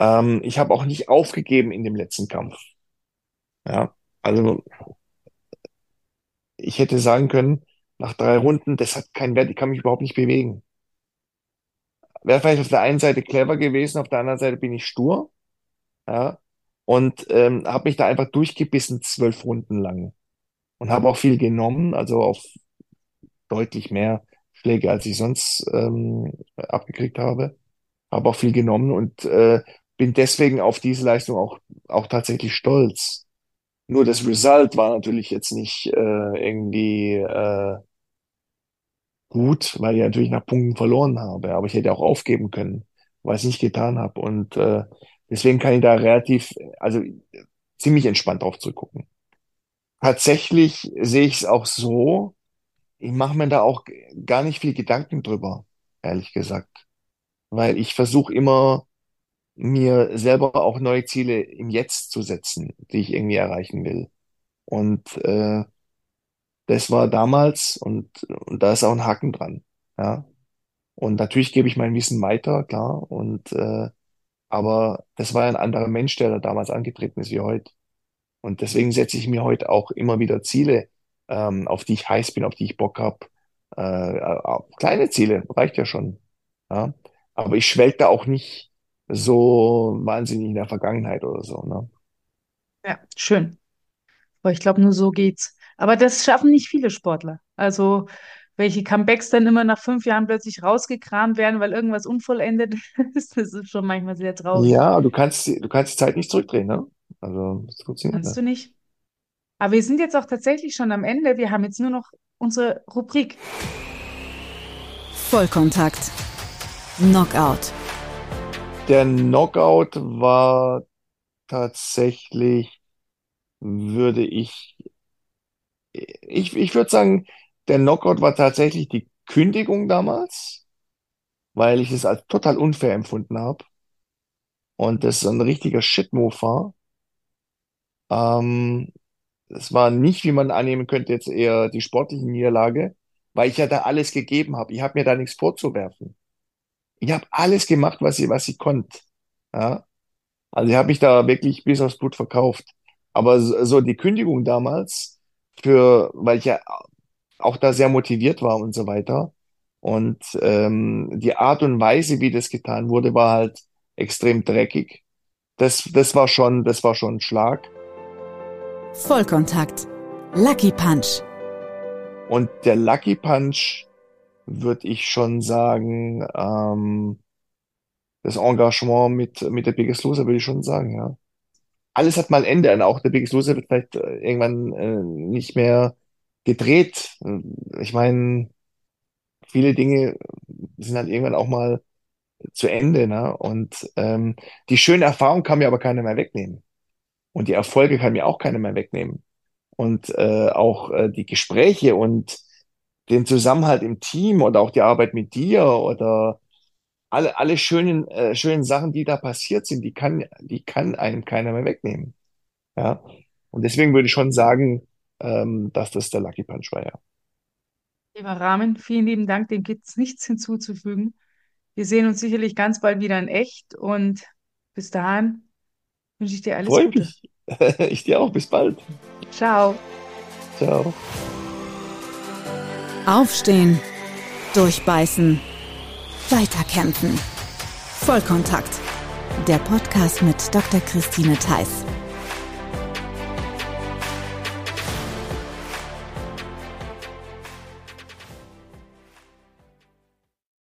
Ähm, ich habe auch nicht aufgegeben in dem letzten Kampf. Ja, also ich hätte sagen können, nach drei Runden, das hat keinen Wert, ich kann mich überhaupt nicht bewegen. Wäre vielleicht auf der einen Seite clever gewesen, auf der anderen Seite bin ich stur, ja, und ähm, habe mich da einfach durchgebissen zwölf Runden lang und habe auch viel genommen, also auf deutlich mehr Schläge, als ich sonst ähm, abgekriegt habe. Habe auch viel genommen und äh, bin deswegen auf diese Leistung auch auch tatsächlich stolz. Nur das Result war natürlich jetzt nicht äh, irgendwie äh, gut, weil ich natürlich nach Punkten verloren habe. Aber ich hätte auch aufgeben können, weil ich es nicht getan habe. Und äh, deswegen kann ich da relativ, also ziemlich entspannt drauf zurückgucken. Tatsächlich sehe ich es auch so, ich mache mir da auch gar nicht viel Gedanken drüber, ehrlich gesagt. Weil ich versuche immer, mir selber auch neue Ziele im Jetzt zu setzen, die ich irgendwie erreichen will. Und äh, das war damals und, und da ist auch ein Haken dran. Ja. Und natürlich gebe ich mein Wissen weiter, klar. Und äh, aber das war ein anderer Mensch, der da damals angetreten ist wie heute. Und deswegen setze ich mir heute auch immer wieder Ziele, ähm, auf die ich heiß bin, auf die ich Bock habe. Äh, äh, kleine Ziele, reicht ja schon. Ja. Aber ich schwelge da auch nicht so wahnsinnig in der Vergangenheit oder so. Ne? Ja, schön. Aber ich glaube, nur so geht's. Aber das schaffen nicht viele Sportler. Also, welche Comebacks dann immer nach fünf Jahren plötzlich rausgekramt werden, weil irgendwas unvollendet ist, das ist schon manchmal sehr traurig. Ja, du kannst, die- du kannst die Zeit nicht zurückdrehen, ne? Also, das funktioniert Kannst du nicht? Aber wir sind jetzt auch tatsächlich schon am Ende. Wir haben jetzt nur noch unsere Rubrik. Vollkontakt. Knockout. Der Knockout war tatsächlich, würde ich, ich, ich würde sagen, der Knockout war tatsächlich die Kündigung damals, weil ich es als total unfair empfunden habe und das ein richtiger Shit-Move war. Ähm, es war nicht, wie man annehmen könnte, jetzt eher die sportliche Niederlage, weil ich ja da alles gegeben habe. Ich habe mir da nichts vorzuwerfen. Ich habe alles gemacht, was ich, was ich konnte. Ja? Also ich habe mich da wirklich bis aufs Blut verkauft. Aber so so die Kündigung damals, für, weil ich ja auch da sehr motiviert war und so weiter. Und ähm, die Art und Weise, wie das getan wurde, war halt extrem dreckig. Das, das war schon, das war schon ein Schlag. Vollkontakt. Lucky Punch. Und der Lucky Punch, würde ich schon sagen, ähm, das Engagement mit, mit der Biggest Loser, würde ich schon sagen, ja. Alles hat mal Ende und auch der Biggest Loser wird vielleicht äh, irgendwann äh, nicht mehr gedreht. Ich meine, viele Dinge sind halt irgendwann auch mal zu Ende, ne? Und ähm, die schöne Erfahrung kann mir aber keiner mehr wegnehmen. Und die Erfolge kann mir auch keiner mehr wegnehmen. Und äh, auch äh, die Gespräche und den Zusammenhalt im Team oder auch die Arbeit mit dir oder alle, alle schönen, äh, schönen Sachen, die da passiert sind, die kann, die kann einem keiner mehr wegnehmen. Ja. Und deswegen würde ich schon sagen, ähm, dass das der Lucky Punch war, ja. Lieber Rahmen, vielen lieben Dank, dem gibt es nichts hinzuzufügen. Wir sehen uns sicherlich ganz bald wieder in echt und bis dahin wünsche ich dir alles Freue Gute. mich. Ich dir auch. Bis bald. Ciao. Ciao. Aufstehen. Durchbeißen. Weiterkämpfen. Vollkontakt. Der Podcast mit Dr. Christine Theiss.